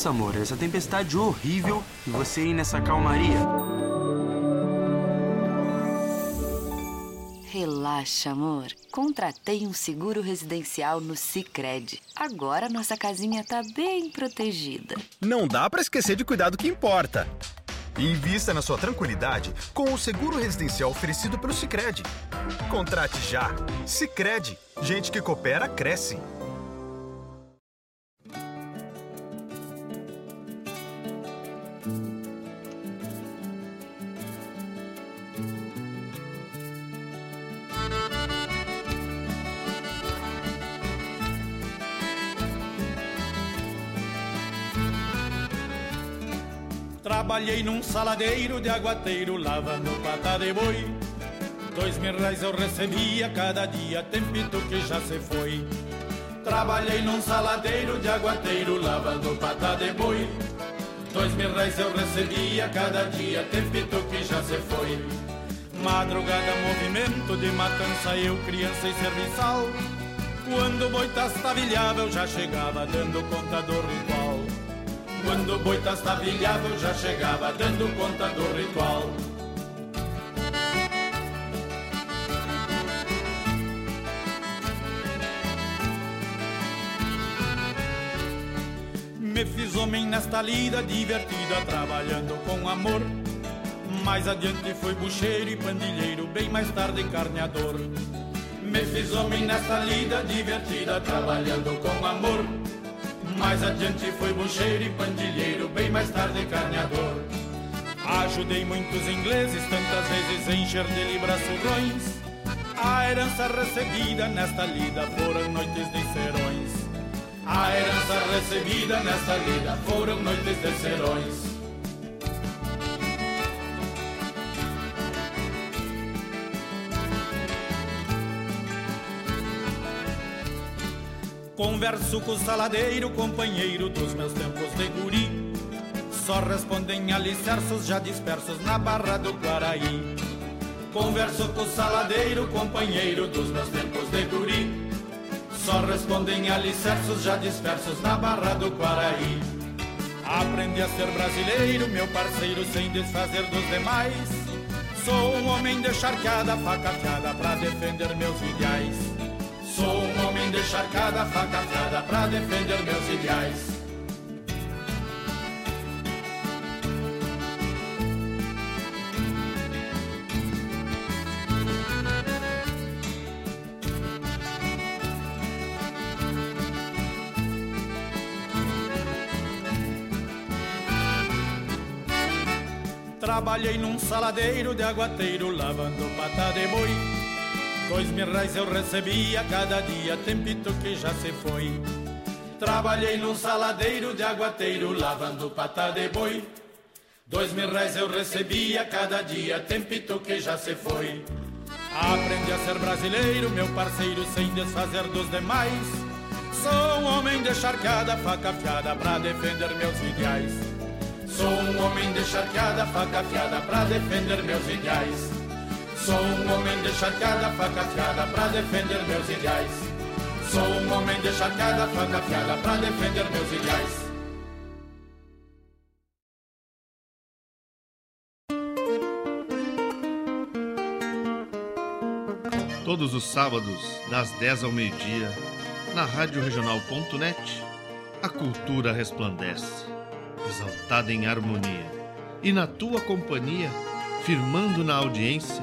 Nossa, amor, essa tempestade horrível e você aí nessa calmaria. Relaxa, amor. Contratei um seguro residencial no Sicredi. Agora nossa casinha tá bem protegida. Não dá para esquecer de cuidar do que importa. Invista na sua tranquilidade com o seguro residencial oferecido pelo Sicredi. Contrate já. Sicredi. Gente que coopera cresce. Trabalhei num saladeiro de aguateiro, lavando pata de boi. Dois mil reais eu recebia cada dia, tempito que já se foi. Trabalhei num saladeiro de aguateiro, lavando pata de boi. Dois mil reais eu recebia cada dia, tempito que já se foi. Madrugada, movimento de matança, eu criança e serviçal. Quando o boi tastavilhava, eu já chegava dando conta do ritual. Quando o boi tastavilhava, eu já chegava dando conta do ritual. Me fiz homem nesta lida, divertida, trabalhando com amor. Mais adiante fui bucheiro e pandilheiro, bem mais tarde carneador. Me fiz homem nesta lida, divertida, trabalhando com amor. Mais adiante fui bucheiro e pandilheiro, bem mais tarde carneador. Ajudei muitos ingleses, tantas vezes a encher de libras surrões. A herança recebida nesta lida foram noites de serões. A herança recebida nesta lida foram noites de serões. Converso com o saladeiro, companheiro dos meus tempos de guri. Só respondem alicerços já dispersos na barra do Guaraí. Converso com o saladeiro, companheiro dos meus tempos de guri. Só respondem alicerços já dispersos na barra do Guaraí. Aprendi a ser brasileiro, meu parceiro, sem desfazer dos demais. Sou um homem de charcada, faca afiada pra defender meus ideais. Sou um homem de charcada, faca afiada pra defender meus ideais. Trabalhei num saladeiro de aguateiro, lavando pata de boi. Dois mil reais eu recebia cada dia, tempito que já se foi. Trabalhei num saladeiro de aguateiro, lavando pata de boi. Dois mil reais eu recebia cada dia, tempito que já se foi. Aprendi a ser brasileiro, meu parceiro, sem desfazer dos demais. Sou um homem de charcada, faca afiada pra defender meus ideais. Sou um homem de charcada, faca afiada pra defender meus ideais. Sou um homem de charcada, faca afiada pra defender meus ideais. Sou um homem de charcada, faca afiada pra defender meus ideais. Todos os sábados, das 10 ao meio-dia, na Rádio Regional.net, a cultura resplandece, exaltada em harmonia. E na tua companhia, firmando na audiência,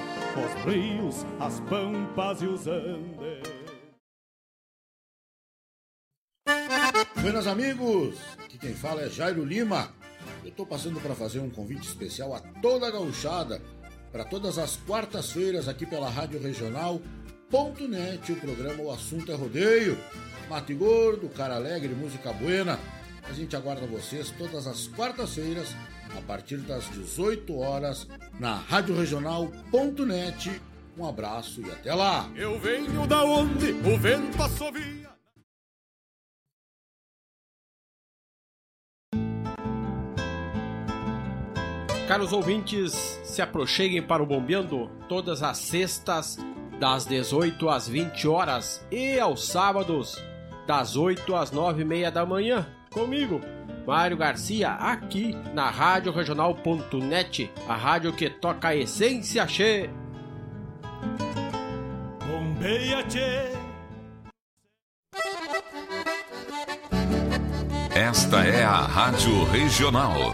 os rios, as pampas e os andes. Buenas amigos, aqui quem fala é Jairo Lima. Eu estou passando para fazer um convite especial a toda a gauchada para todas as quartas-feiras aqui pela Rádio Regional.net, o programa O Assunto é Rodeio. Mate Gordo, Cara Alegre, Música Buena. A gente aguarda vocês todas as quartas-feiras, a partir das 18 horas, na Rádio Regional.net. Um abraço e até lá! Eu venho da onde o vento assovia. Caros ouvintes, se aproxeguem para o Bombeando todas as sextas, das 18 às 20 horas e aos sábados, das 8 às 9 e meia da manhã, comigo, Mário Garcia, aqui na Rádio Regional.net, a rádio que toca a essência che. Bombeia, tchê. Esta é a Rádio Regional.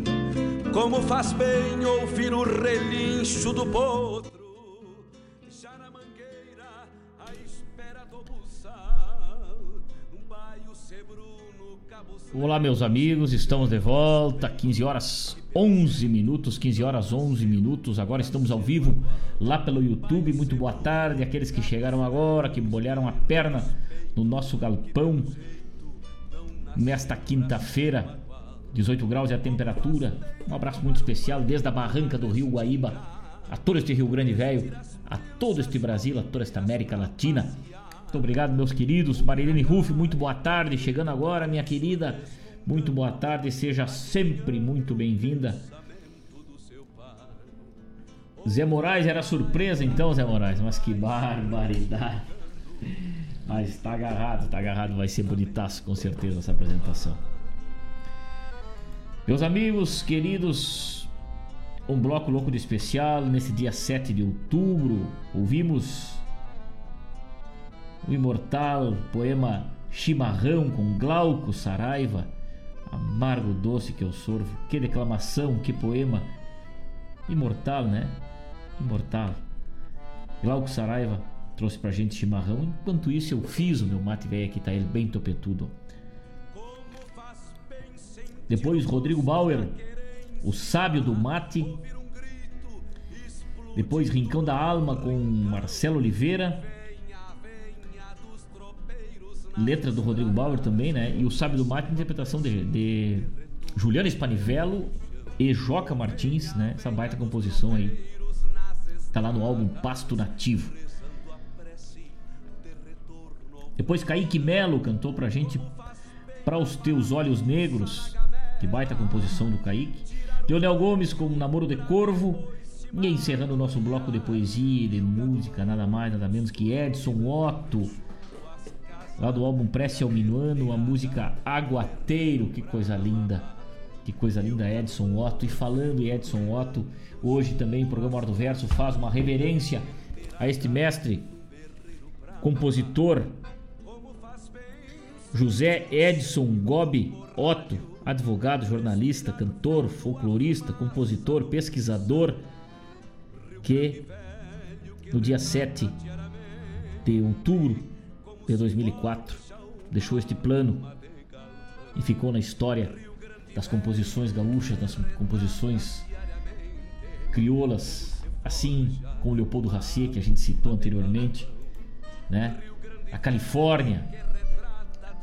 Como faz bem ouvir o relincho do potro, já na mangueira, à espera do buçal, um baio sebruno, cabo Olá, meus amigos, estamos de volta, 15 horas 11 minutos, 15 horas 11 minutos. Agora estamos ao vivo lá pelo YouTube. Muito boa tarde, aqueles que chegaram agora, que molharam a perna no nosso galpão nesta quinta-feira, 18 graus é a temperatura. Um abraço muito especial desde a barranca do Rio Guaíba a todo este Rio Grande Velho, a todo este Brasil, a toda esta América Latina. Muito obrigado, meus queridos. Marilene Ruff, muito boa tarde. Chegando agora, minha querida. Muito boa tarde, seja sempre muito bem-vinda. Zé Moraes era surpresa então, Zé Moraes, mas que barbaridade. Mas tá agarrado, tá agarrado, vai ser bonitaço com certeza essa apresentação. Meus amigos, queridos, um bloco louco de especial nesse dia 7 de outubro. Ouvimos o imortal poema Chimarrão com Glauco Saraiva, amargo doce que eu sorvo. Que declamação, que poema imortal, né? Imortal. Glauco Saraiva trouxe pra gente chimarrão. Enquanto isso, eu fiz o meu mate velho aqui, tá ele bem topetudo. Depois, Rodrigo Bauer, o sábio do mate. Depois, Rincão da Alma com Marcelo Oliveira. Letra do Rodrigo Bauer também, né? E o sábio do mate, interpretação de, de Juliana Spanivello e Joca Martins, né? Essa baita composição aí. Tá lá no álbum Pasto Nativo. Depois Kaique Melo cantou pra gente Pra os Teus Olhos Negros. Que baita composição do Kaique. Leonel Gomes com Namoro de Corvo. E encerrando o nosso bloco de poesia, de música, nada mais, nada menos que Edson Otto. Lá do álbum Prece ao Minuano, a música Aguateiro. Que coisa linda. Que coisa linda, Edson Otto. E falando em Edson Otto, hoje também o programa Hora do Verso faz uma reverência a este mestre, compositor, José Edson Gobi Otto, advogado, jornalista, cantor, folclorista, compositor, pesquisador, que no dia 7 de outubro de 2004 deixou este plano e ficou na história das composições gaúchas, das composições crioulas, assim como Leopoldo Racier, que a gente citou anteriormente, né? A Califórnia,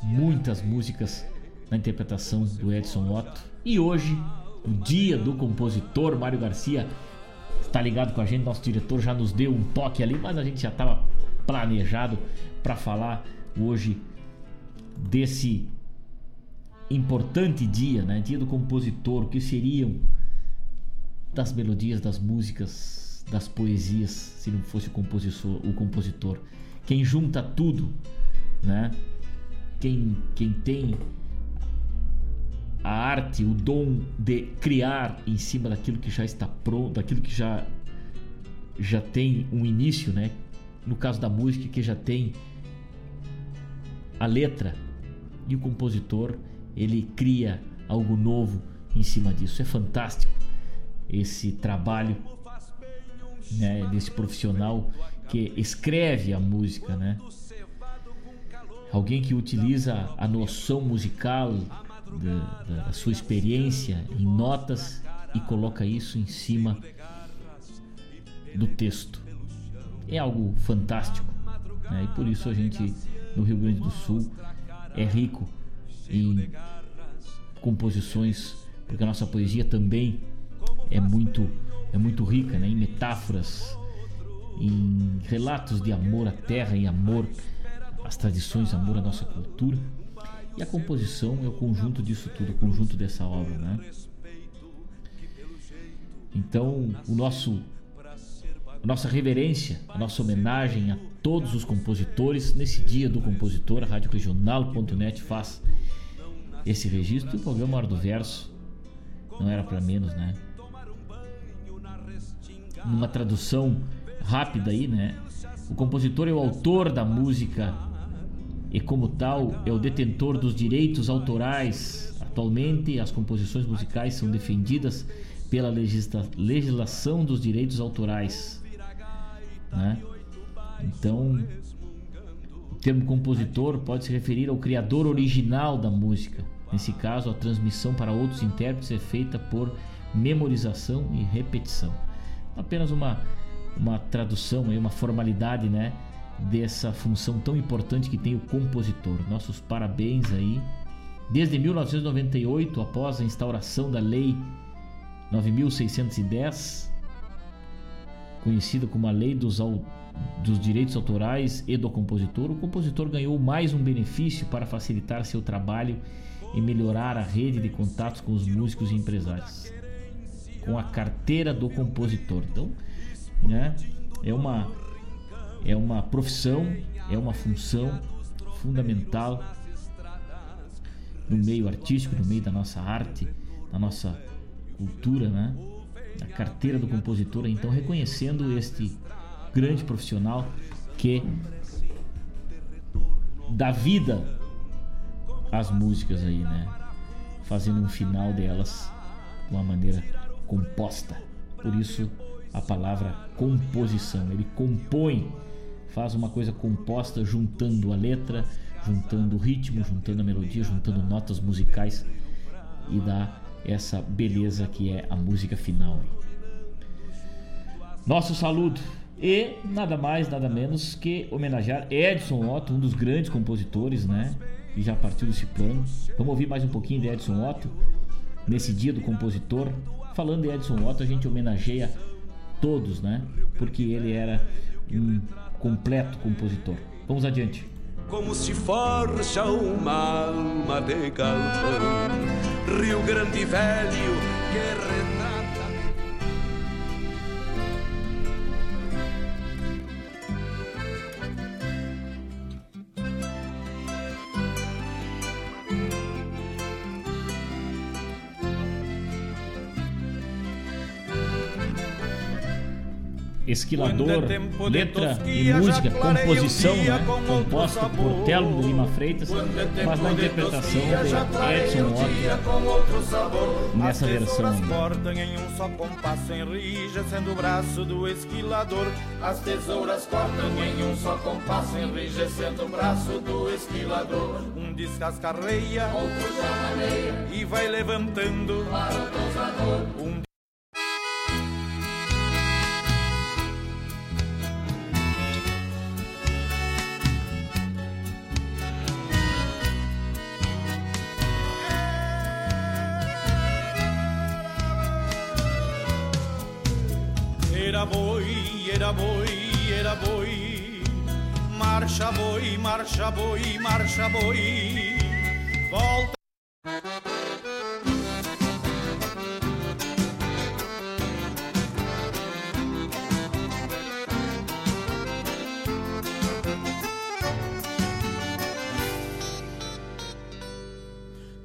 muitas músicas na interpretação do Edson Otto. E hoje, o dia do compositor Mário Garcia está ligado com a gente, nosso diretor já nos deu um toque ali, mas a gente já estava planejado para falar hoje desse importante dia, né? Dia do compositor, o que seriam das melodias, das músicas, das poesias, se não fosse o compositor, o compositor. Quem junta tudo, né? Quem, quem tem a arte, o dom de criar em cima daquilo que já está pronto, daquilo que já já tem um início, né? No caso da música que já tem a letra e o compositor ele cria algo novo em cima disso. É fantástico esse trabalho né, desse profissional que escreve a música, né? Alguém que utiliza a noção musical da, da sua experiência em notas e coloca isso em cima do texto. É algo fantástico. Né? E por isso a gente no Rio Grande do Sul é rico em composições, porque a nossa poesia também é muito é muito rica, né? em metáforas, em relatos de amor à terra e amor às tradições, amor à nossa cultura. E a composição é o conjunto disso tudo, o conjunto dessa obra, né? Então, o nosso a nossa reverência, a nossa homenagem a todos os compositores nesse dia do compositor, a Rádio Regional.net faz esse registro e o programa Hora do Verso não era para menos, né? Numa tradução rápida aí, né? O compositor é o autor da música e, como tal, é o detentor dos direitos autorais. Atualmente, as composições musicais são defendidas pela legisla legislação dos direitos autorais. Né? Então, o termo compositor pode se referir ao criador original da música. Nesse caso, a transmissão para outros intérpretes é feita por memorização e repetição. Apenas uma, uma tradução, uma formalidade né, dessa função tão importante que tem o compositor. Nossos parabéns aí. Desde 1998, após a instauração da Lei 9610, conhecida como a Lei dos, dos Direitos Autorais e do Compositor, o compositor ganhou mais um benefício para facilitar seu trabalho e melhorar a rede de contatos com os músicos e empresários. Com a carteira do compositor. Então, né, é uma é uma profissão, é uma função fundamental no meio artístico, no meio da nossa arte, da nossa cultura, né? A carteira do compositor, então reconhecendo este grande profissional que dá vida às músicas aí, né? Fazendo um final delas de uma maneira composta. Por isso a palavra composição. Ele compõe, faz uma coisa composta juntando a letra, juntando o ritmo, juntando a melodia, juntando notas musicais e dá essa beleza que é a música final. Nosso saludo e nada mais, nada menos que homenagear Edson Otto, um dos grandes compositores, né? Que já partiu desse plano. Vamos ouvir mais um pouquinho de Edson Otto nesse dia do compositor. Falando de Edson Otto, a gente homenageia todos, né? Porque ele era um completo compositor. Vamos adiante como se forja uma alma de galpão. Rio Grande Velho que Esquilador, letra e música, composição né, composta por Telo Lima Freitas, mas na interpretação de Edson Otto nessa versão. em um só compasso, enrijecendo o braço do esquilador. As tesouras cortam em um só compasso, enrijecendo o braço do esquilador. Um descascarreia, outro já e vai levantando para o. Um Marcha boi, marcha boi, marcha boi. Volta.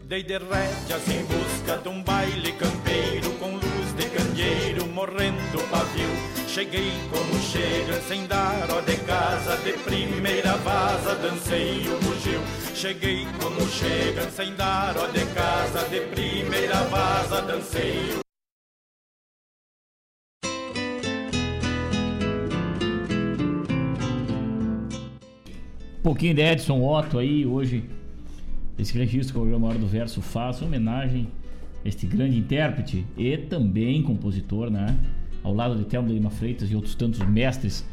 Dei de rédeas em busca de um baile campeiro com luz de candeeiro morrendo pavio. Cheguei como chega, sem dar ó de casa, de primeira vaza, dancei o bugio. Cheguei como chega, sem dar ó de casa, de primeira vaza, dancei o Um pouquinho de Edson Otto aí, hoje, esse registro que o programa Hora do Verso faz, homenagem a este grande intérprete e também compositor, né? Ao lado de Telmo de Lima Freitas e outros tantos mestres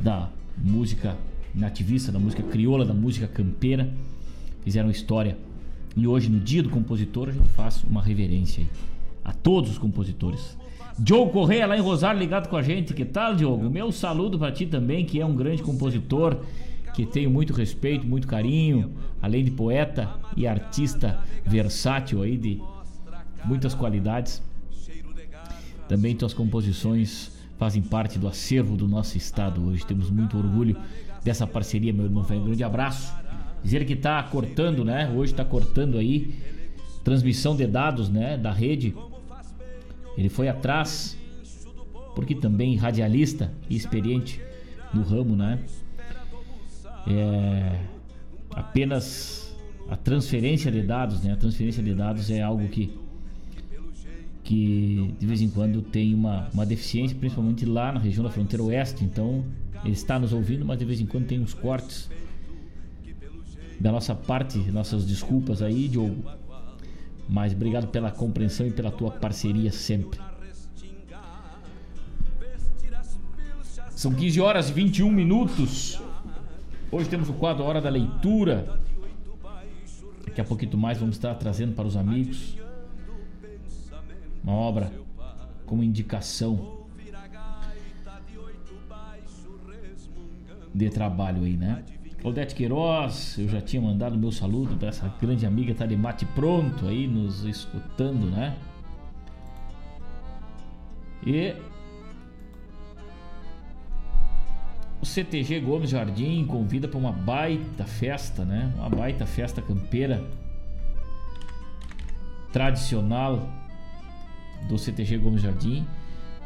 da música nativista, da música crioula, da música campeira, fizeram história. E hoje, no dia do compositor, a gente faz uma reverência aí a todos os compositores. Diogo Correia lá em Rosário ligado com a gente. Que tal, Diogo? Meu saludo para ti também, que é um grande compositor que tenho muito respeito, muito carinho, além de poeta e artista versátil aí de muitas qualidades. Também tuas composições fazem parte do acervo do nosso estado hoje. Temos muito orgulho dessa parceria, meu irmão. Um grande abraço. Dizer que está cortando, né? Hoje está cortando aí transmissão de dados, né, da rede. Ele foi atrás porque também radialista e experiente no ramo, né? É apenas a transferência de dados, né? A transferência de dados é algo que que de vez em quando tem uma, uma deficiência, principalmente lá na região da fronteira oeste. Então, ele está nos ouvindo, mas de vez em quando tem uns cortes. Da nossa parte, nossas desculpas aí, Diogo. Mas obrigado pela compreensão e pela tua parceria sempre. São 15 horas e 21 minutos. Hoje temos o quadro Hora da Leitura. Daqui a pouquinho mais vamos estar trazendo para os amigos uma obra como indicação de trabalho aí, né? Claudete Queiroz, eu já tinha mandado meu saludo para essa grande amiga, tá de mate pronto aí, nos escutando, né? E o CTG Gomes Jardim convida para uma baita festa, né? Uma baita festa campeira tradicional do CTG Gomes Jardim,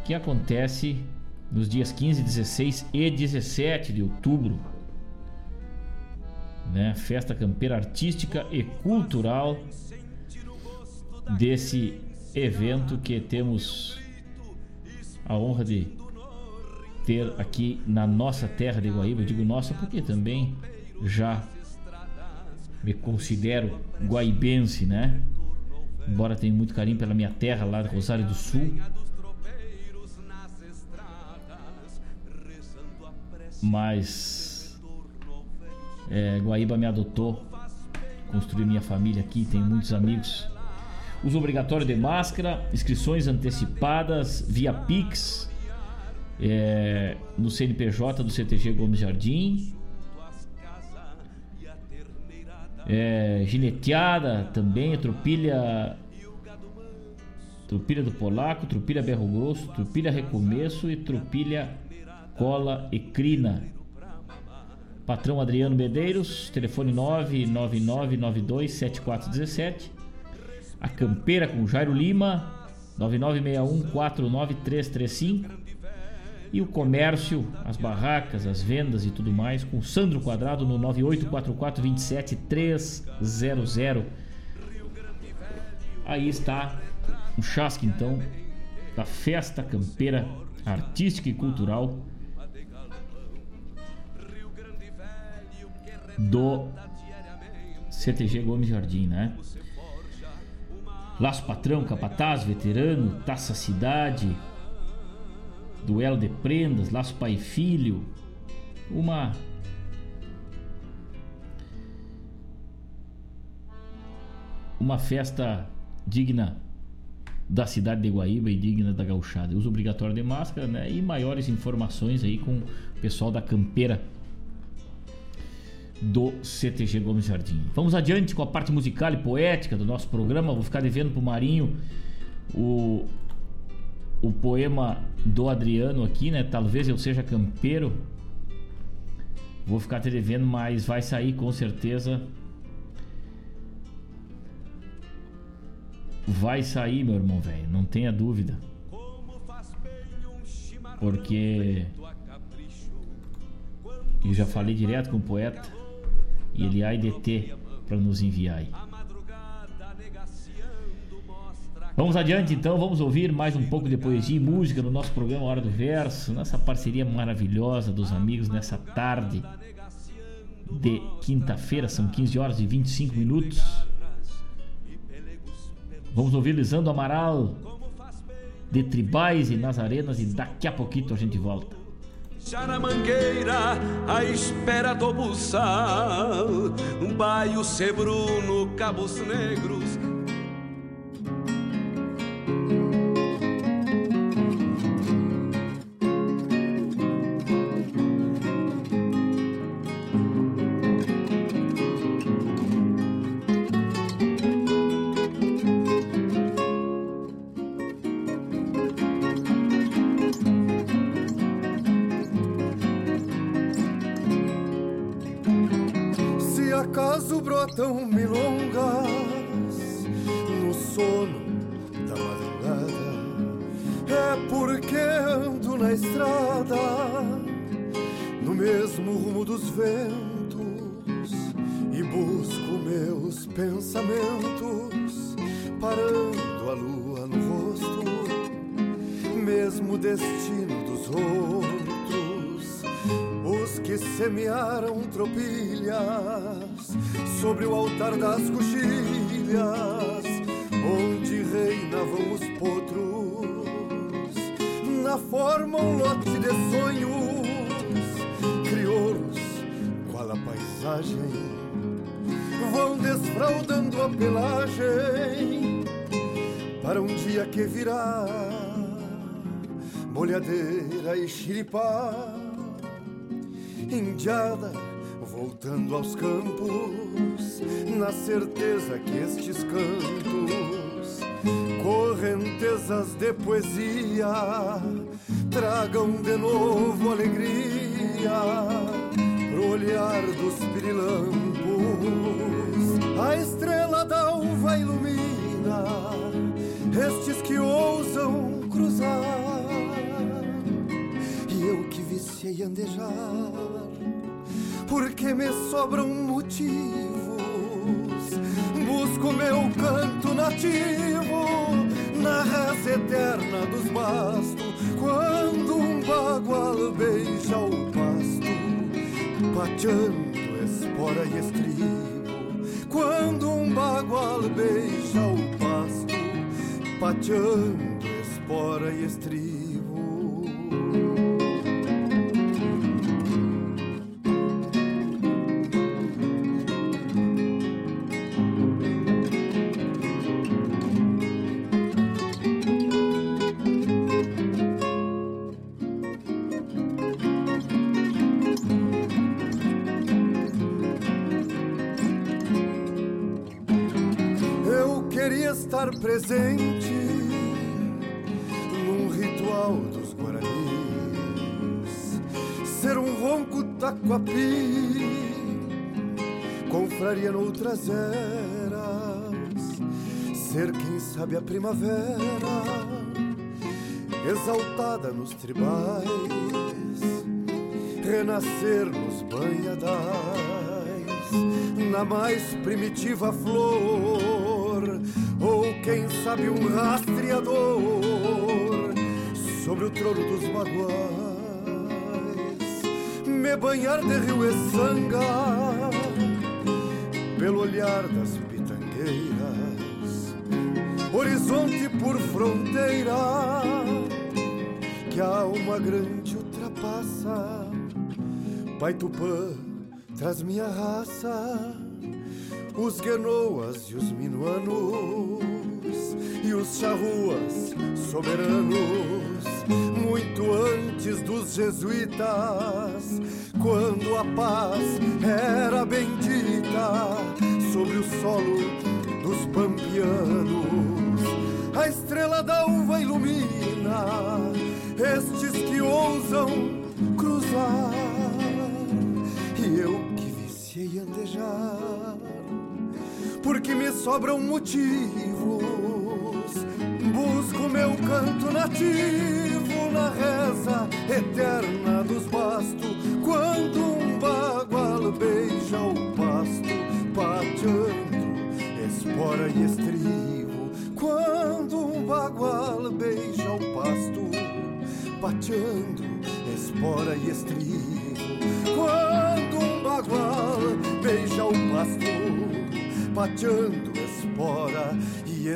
que acontece nos dias 15, 16 e 17 de outubro. Né? Festa campeira artística e cultural desse evento que temos a honra de ter aqui na nossa terra de Guaíba. Eu digo nossa porque também já me considero guaibense, né? Embora tenha muito carinho pela minha terra lá Rosário do Sul. Mas é, Guaíba me adotou, construí minha família aqui, tenho muitos amigos. Uso obrigatório de máscara, inscrições antecipadas via Pix é, no CNPJ do CTG Gomes Jardim. É, gineteada também, tropilha. Tropilha do Polaco, tropilha Berro Grosso, tropilha Recomeço e tropilha Cola e Crina. Patrão Adriano Medeiros, telefone 999927417. A Campeira com Jairo Lima, 9961493335 e o comércio, as barracas, as vendas e tudo mais com Sandro Quadrado no 984427 Aí está um chasque então da festa campeira artística e cultural do CTG Gomes Jardim, né? Laço Patrão, Capataz, Veterano, Taça Cidade, duelo de prendas, laço pai e filho, uma uma festa digna da cidade de Guaíba e digna da gauchada. Uso obrigatório de máscara, né? E maiores informações aí com o pessoal da campeira do CTG Gomes Jardim. Vamos adiante com a parte musical e poética do nosso programa. Vou ficar devendo pro Marinho o o poema do Adriano aqui, né? Talvez eu seja campeiro. Vou ficar te devendo, mas vai sair com certeza. Vai sair, meu irmão, velho. Não tenha dúvida. Porque eu já falei direto com o poeta e ele há de para nos enviar aí. Vamos adiante então, vamos ouvir mais um pouco de poesia e música no nosso programa Hora do Verso, nessa parceria maravilhosa dos amigos nessa tarde de quinta-feira, são 15 horas e 25 minutos. Vamos ouvir Lisandro Amaral de Tribais e Nazarenas e daqui a pouquinho a gente volta. Já na mangueira, à espera do buçal, um baio sebruno, cabos negros altar das coxilhas, onde reinavam os potros, na forma um lote de sonhos, crioulos, qual a paisagem? Vão desfraudando a pelagem para um dia que virá molhadeira e xiripá, indiada voltando aos campos, na certeza que estes cantos, correntezas de poesia, tragam de novo alegria pro olhar dos pirilampos. A estrela da uva ilumina estes que ousam cruzar. E eu que viciei andejar, porque me sobram motivos. Busco meu canto nativo na reza eterna dos bastos, quando um bagual beija o pasto, pateando espora e estribo, quando um bagual beija o pasto, pateando espora e estribo. Estar presente num ritual dos guaranis, ser um ronco taquapi, confraria noutras eras, ser quem sabe a primavera, exaltada nos tribais, renascer nos banhadais, na mais primitiva flor, quem sabe um rastreador sobre o trono dos baguais, me banhar de rio e sanga pelo olhar das pitangueiras, horizonte por fronteira que a alma grande ultrapassa. Pai Tupã, traz minha raça, os guenoas e os minuanos, os charruas soberanos, muito antes dos jesuítas, quando a paz era bendita sobre o solo dos pampianos. A estrela da uva ilumina estes que ousam cruzar. E eu que viciei andejar, porque me sobram motivos. Busco meu canto nativo na reza eterna dos bastos, quando um bagual beija o pasto, pateando espora e estribo. Quando um bagual beija o pasto, pateando espora e estribo. Quando um bagual beija o pasto, pateando espora e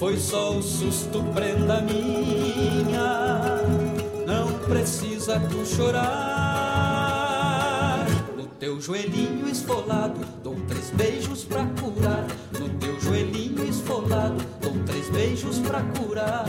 Foi só um susto, prenda minha. Não precisa tu chorar. No teu joelhinho esfolado, dou três beijos pra curar. No teu joelhinho esfolado, dou três beijos pra curar.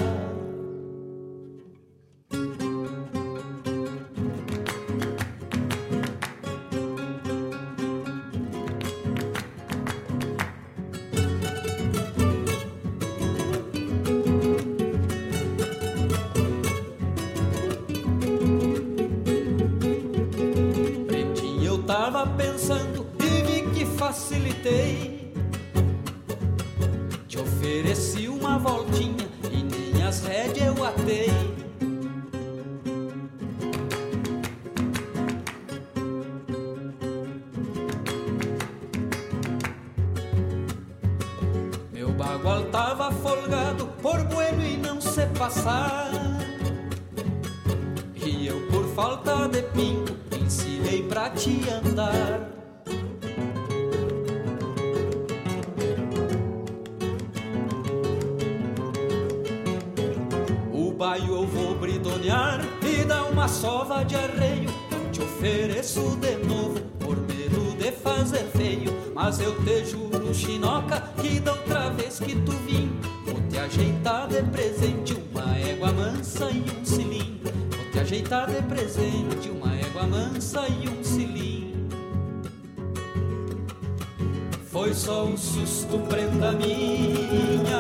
rosto, prenda minha,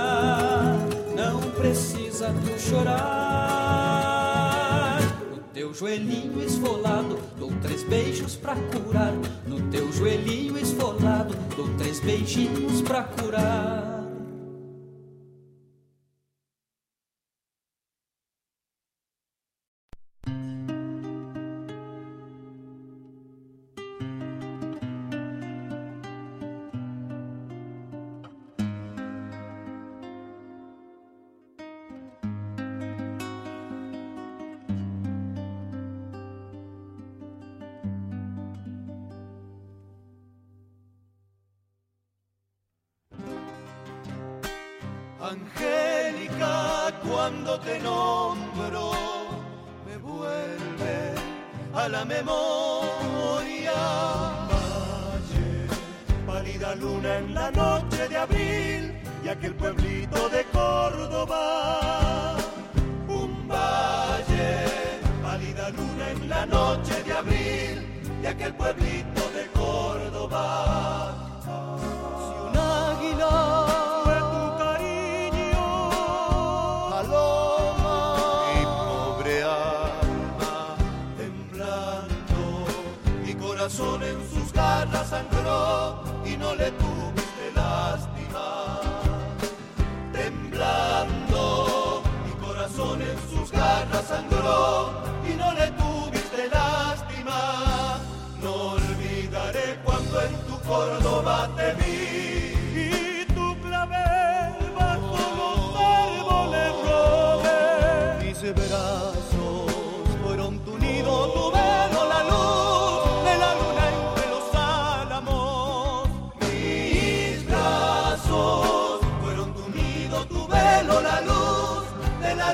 não precisa tu chorar. No teu joelhinho esfolado, dou três beijos pra curar. No teu joelhinho esfolado, dou três beijinhos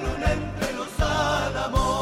luna entre los álamos.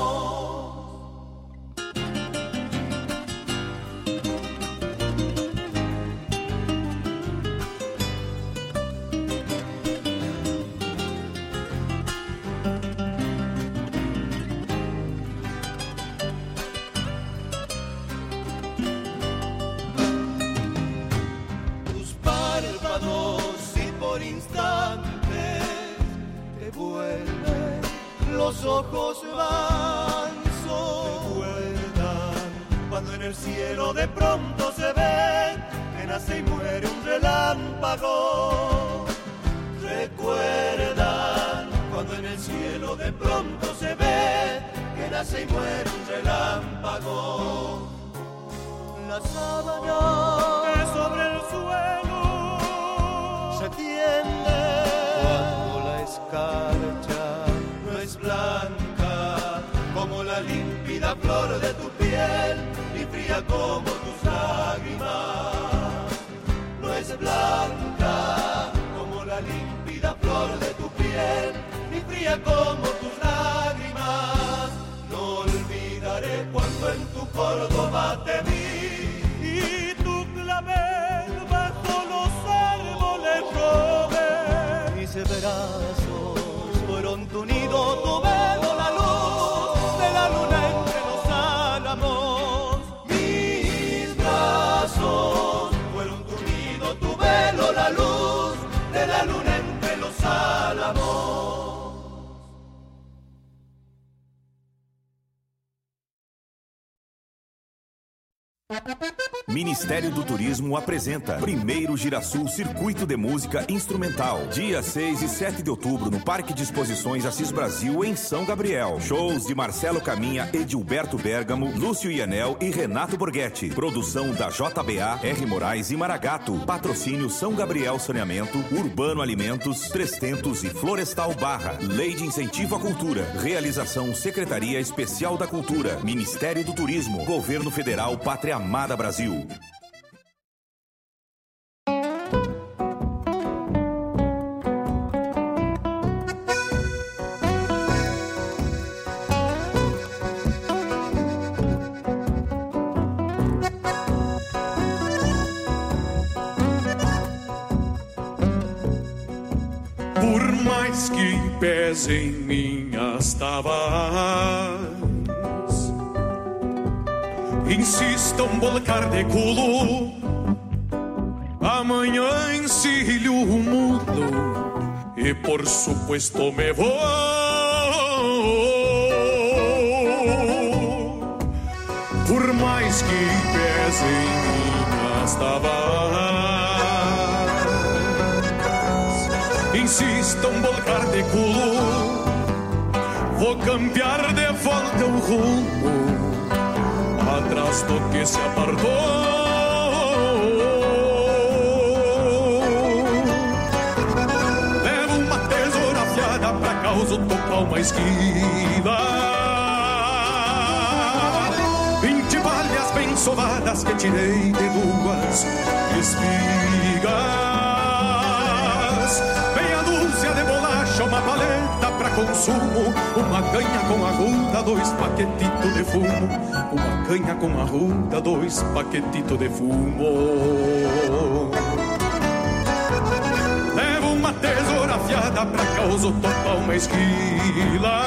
Ministério do Turismo apresenta Primeiro Girasul Circuito de Música Instrumental. Dia 6 e 7 de outubro no Parque de Exposições Assis Brasil, em São Gabriel. Shows de Marcelo Caminha, Edilberto Bergamo, Lúcio Ianel e Renato Borghetti. Produção da JBA, R. Moraes e Maragato. Patrocínio São Gabriel Saneamento, Urbano Alimentos, Trestentos e Florestal Barra. Lei de Incentivo à Cultura. Realização Secretaria Especial da Cultura. Ministério do Turismo. Governo Federal Pátria Amada Brasil. Pesem minhas tavas, insistam bolcar de culo, amanhã encilho o mulo e por supuesto me vou. Por mais que pesem minhas tavas, insistam bolcar de culo, vou cambiar de volta o rumo atrás do que se apartou. Levo uma tesoura afiada pra causa tocar uma esquina. Vinte valhas bem sovadas que tirei de duas espigas. Dúzia de bolacha, uma paleta pra consumo, uma canha com arruda, dois paquetitos de fumo, uma canha com arruda, dois paquetitos de fumo. Levo uma tesoura afiada pra causa topar uma esquila.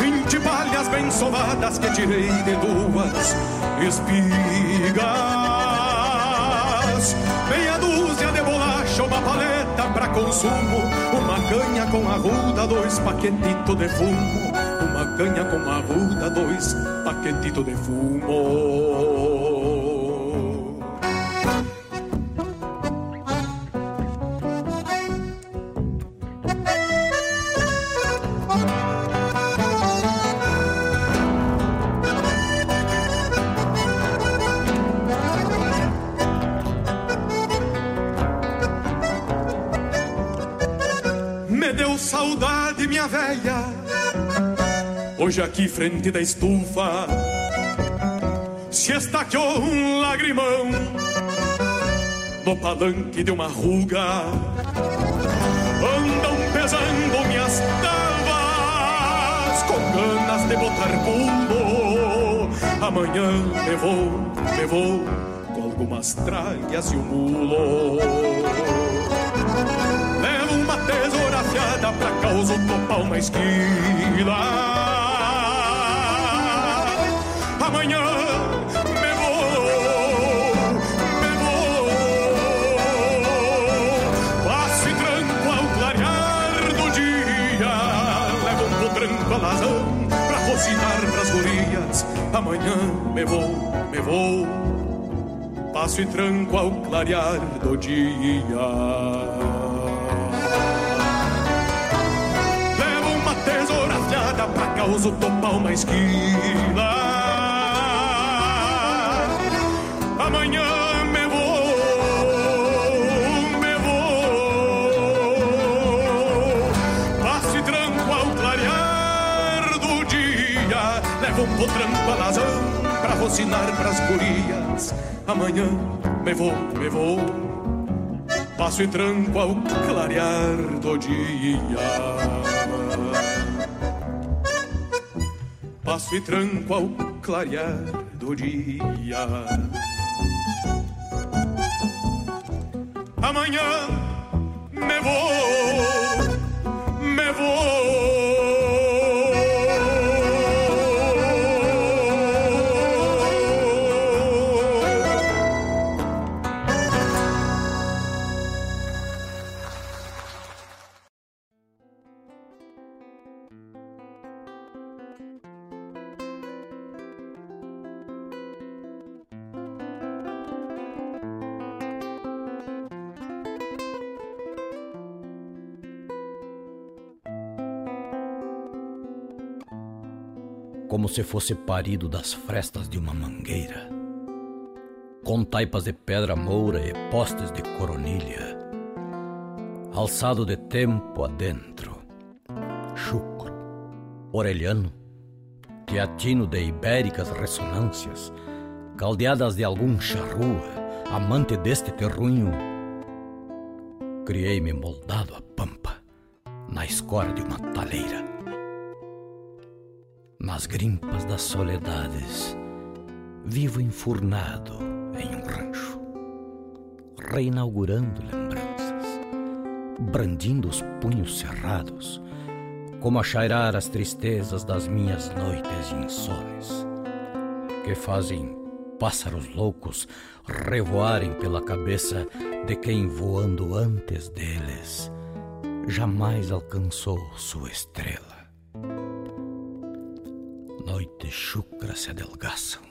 Vinte palhas bem sovadas que tirei de duas espigas. Meia dúzia de bolacha, uma paleta pra consumo, uma canha com arruda, dois paquetitos de fumo, uma canha com arruda, dois paquetitos de fumo. Hoje aqui frente da estufa se estaqueou um lagrimão no palanque de uma ruga. Andam pesando minhas tavas com ganas de botar pulo. Amanhã me vou, me vou com algumas tralhas e um mulo. Levo uma tesoura afiada pra causa topar uma esquila amanhã me vou, me vou. Passo e tranco ao clarear do dia, levo um potranco lazão pra rocinar pras gurias. Amanhã me vou, me vou. Passo e tranco ao clarear do dia. Levo uma tesoura afiada pra causa topar uma esquina. Levo um potranco alazão pra rocinar pras gurias. Amanhã me vou, me vou. Passo e tranco ao clarear do dia. Passo e tranco ao clarear do dia. Amanhã se fosse parido das frestas de uma mangueira, com taipas de pedra moura e postes de coronilha, alçado de tempo adentro, chucro, orelhano, teatino de ibéricas ressonâncias, caldeadas de algum charrua, amante deste terruinho, criei-me moldado a pampa, na escora de uma taleira nas grimpas das soledades, vivo enfurnado em um rancho, reinaugurando lembranças, brandindo os punhos cerrados, como a chairar as tristezas das minhas noites insones, que fazem pássaros loucos revoarem pela cabeça de quem voando antes deles jamais alcançou sua estrela chucras se adelgaçam,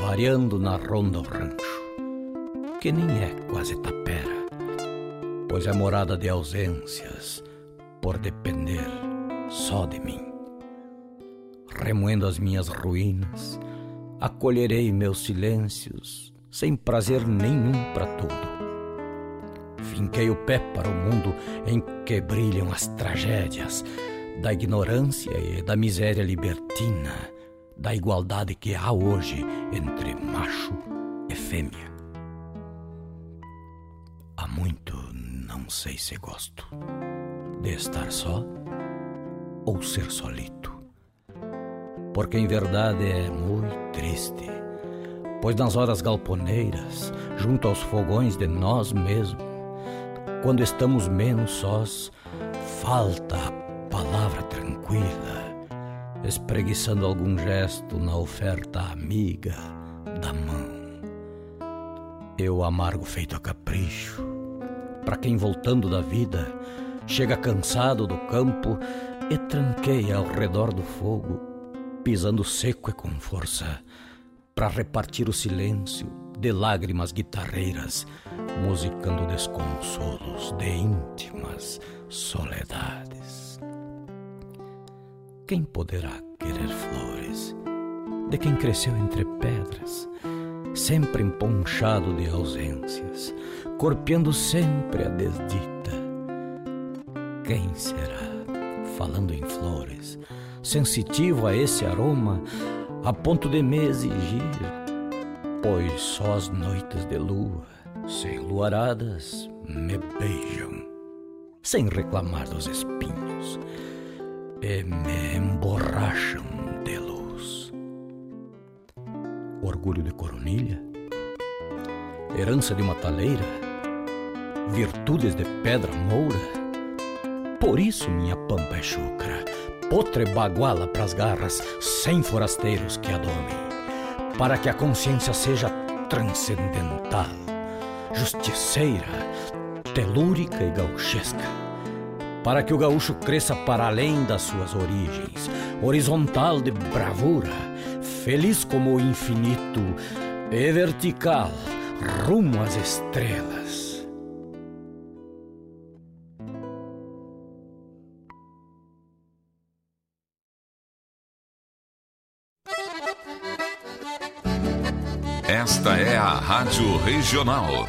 variando na ronda ao rancho, que nem é quase tapera, pois é morada de ausências, por depender só de mim. Remoendo as minhas ruínas, acolherei meus silêncios, sem prazer nenhum para tudo. Finquei o pé para o mundo em que brilham as tragédias, da ignorância e da miséria libertina, da igualdade que há hoje entre macho e fêmea. Há muito não sei se gosto de estar só ou ser solito, porque em verdade é muito triste, pois nas horas galponeiras, junto aos fogões de nós mesmos, quando estamos menos sós, falta a palavra tranquila, espreguiçando algum gesto na oferta amiga da mão. Eu amargo feito a capricho, para quem voltando da vida chega cansado do campo e tranqueia ao redor do fogo, pisando seco e com força, para repartir o silêncio de lágrimas guitarreiras, musicando desconsolos de íntimas soledades. Quem poderá querer flores de quem cresceu entre pedras, sempre emponchado de ausências, corpeando sempre a desdita? Quem será, falando em flores, sensitivo a esse aroma, a ponto de me exigir? Pois só as noites de lua, sem luaradas, me beijam, sem reclamar dos espinhos e me emborracham de luz. Orgulho de coronilha, herança de uma taleira, virtudes de pedra moura. Por isso minha pampa é chucra, potre baguala pras garras, sem forasteiros que a domem, para que a consciência seja transcendental, justiceira, telúrica e gauchesca para que o gaúcho cresça para além das suas origens, horizontal de bravura, feliz como o infinito e vertical rumo às estrelas. Esta é a Rádio Regional.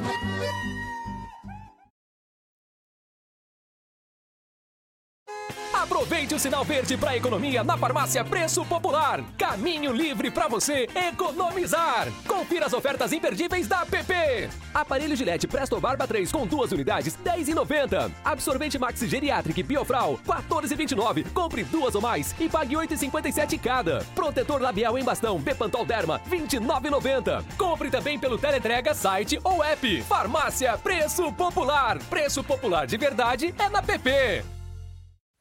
Aproveite o sinal verde para economia na farmácia Preço Popular. Caminho livre para você economizar. Confira as ofertas imperdíveis da PP. Aparelho Gillette Presto Barba 3 com duas unidades, 10,90. Absorvente Maxi Geriatric Biofral, 14,29. Compre duas ou mais e pague 8,57 cada. Protetor labial em bastão Bepantol Derma, 29,90. Compre também pelo teleentrega, site ou app. Farmácia Preço Popular. Preço popular de verdade é na PP.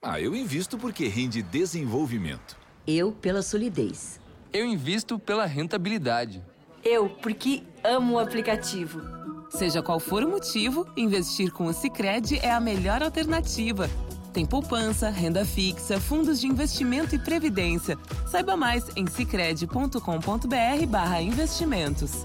Ah, eu invisto porque rende desenvolvimento. Eu pela solidez. Eu invisto pela rentabilidade. Eu porque amo o aplicativo. Seja qual for o motivo, investir com o Sicredi é a melhor alternativa. Tem poupança, renda fixa, fundos de investimento e previdência. Saiba mais em sicredi.com.br/investimentos.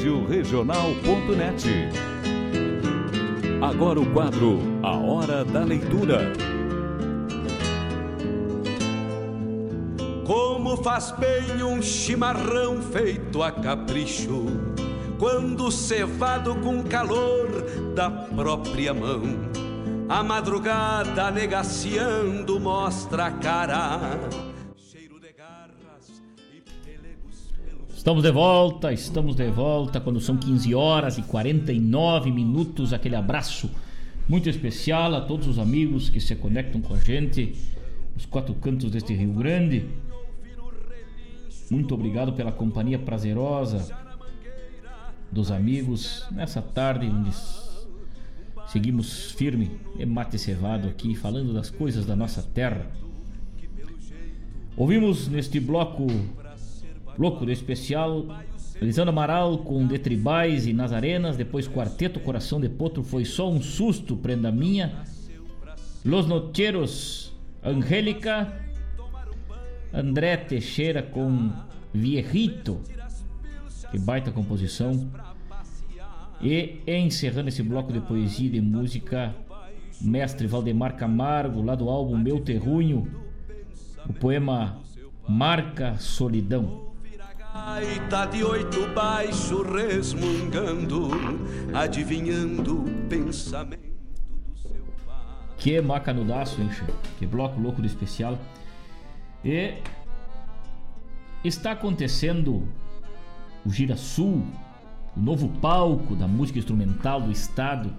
Rádio Regional.net. Agora o quadro A Hora da Leitura. Como faz bem um chimarrão feito a capricho, quando cevado com calor da própria mão. A madrugada negaciando mostra a cara. Estamos de volta, estamos de volta quando são 15 horas e 49 minutos. Aquele abraço muito especial a todos os amigos que se conectam com a gente nos quatro cantos deste Rio Grande. Muito obrigado pela companhia prazerosa dos amigos nessa tarde seguimos firme e mate cevado aqui falando das coisas da nossa terra. Ouvimos neste bloco louco de especial Lisandro Amaral com Detribais e Nazarenas, depois Quarteto Coração de Potro foi só um susto, prenda minha. Los Nocheros, Angélica, André Teixeira com Viejito, que baita composição. E encerrando esse bloco de poesia e de música, mestre Valdemar Camargo, lá do álbum Meu Terrunho, o poema Marca Solidão. Gaita de oito baixo resmungando, adivinhando o pensamento. Que macanudaço, hein? Que bloco louco do especial. E está acontecendo o Gira Sul, o novo palco da música instrumental do estado,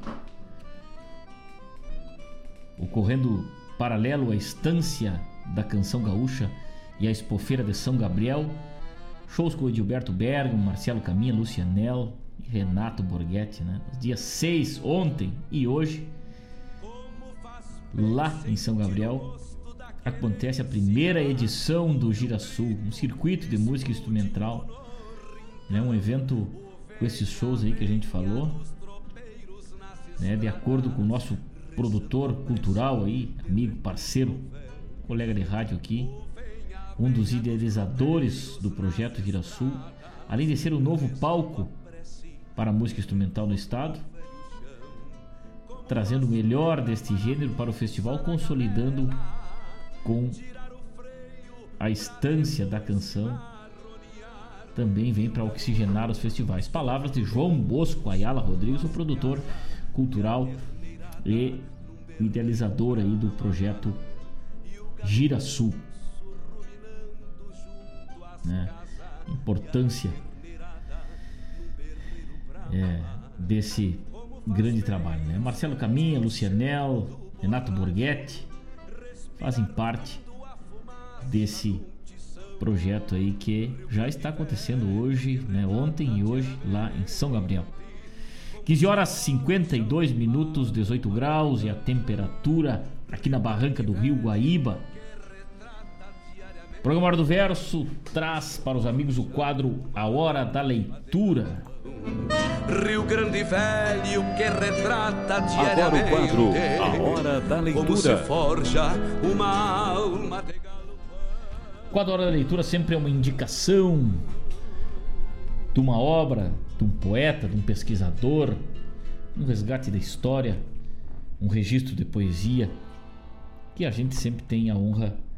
ocorrendo paralelo à estância da canção gaúcha e à expofeira de São Gabriel, Shows com o Edilberto Bergamo, Marcelo Caminha, Lucianel e Renato Borghetti, né? Nos dias 6, ontem e hoje, lá em São Gabriel, acontece a primeira edição do Girasul, um circuito de música instrumental, né? Um evento com esses shows aí que a gente falou, né? De acordo com o nosso produtor cultural aí, amigo, parceiro, colega de rádio aqui, um dos idealizadores do projeto Girasul, além de ser o novo palco para a música instrumental no estado, trazendo o melhor deste gênero para o festival, consolidando com a estância da canção também vem para oxigenar os festivais. Palavras de João Bosco Ayala Rodrigues, o produtor cultural e idealizador aí do projeto Girasul. Né? Importância é, desse grande trabalho. Né? Marcelo Caminha, Lucianel, Renato Borghetti fazem parte desse projeto aí que já está acontecendo hoje, né? ontem e hoje lá em São Gabriel. 15 horas 52 minutos, 18 graus e a temperatura aqui na barranca do Rio Guaíba. O programa Hora do Verso traz para os amigos o quadro A Hora da Leitura. Rio Grande Velho que retrata diariamente Agora o quadro A Hora da Leitura. Como se forja uma alma de O quadro Hora da Leitura sempre é uma indicação de uma obra, de um poeta, de um pesquisador, um resgate da história, um registro de poesia que a gente sempre tem a honra de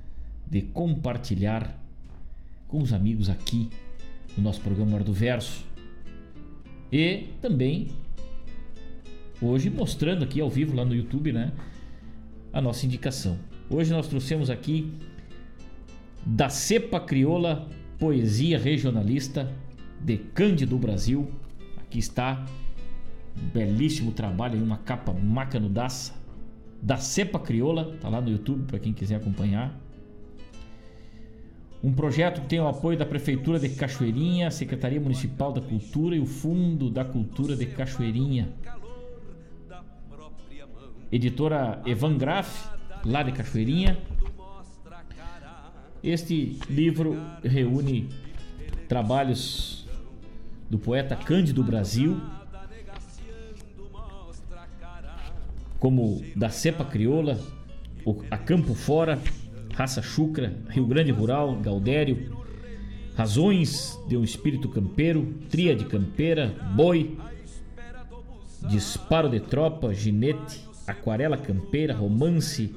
compartilhar com os amigos aqui no nosso programa Hora do Verso. E também hoje mostrando aqui ao vivo lá no YouTube, né, a nossa indicação. Hoje nós trouxemos aqui da cepa crioula poesia regionalista de Cândido Brasil. Aqui está um belíssimo trabalho, uma capa macanudaça da cepa crioula, tá lá no YouTube para quem quiser acompanhar. Um projeto que tem o apoio da Prefeitura de Cachoeirinha, Secretaria Municipal da Cultura e o Fundo da Cultura de Cachoeirinha. Editora Evan Graff, lá de Cachoeirinha. Este livro reúne trabalhos do poeta Cândido Brasil, como da Cepa Crioula, a Campo Fora, Raça Chucra, Rio Grande Rural, Gaudério, Razões de um Espírito Campeiro, Tríade Campeira, Boi, Disparo de Tropa, Ginete, Aquarela Campeira, Romance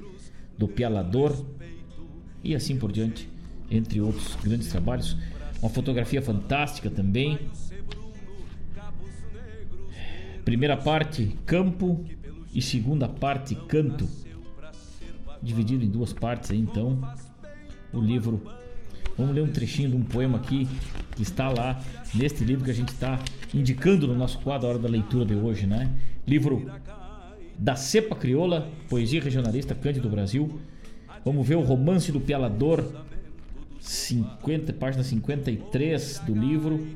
do Pialador. E assim por diante, entre outros grandes trabalhos. Uma fotografia fantástica também. Primeira parte, campo. E segunda parte, canto dividido em duas partes aí, então. O livro. Vamos ler um trechinho de um poema aqui que está lá neste livro que a gente está indicando no nosso quadro a hora da leitura de hoje, né? Livro da Cepa Crioula, Poesia Regionalista Cândido Brasil. Vamos ver o Romance do Pialador, 50, página 53 do livro.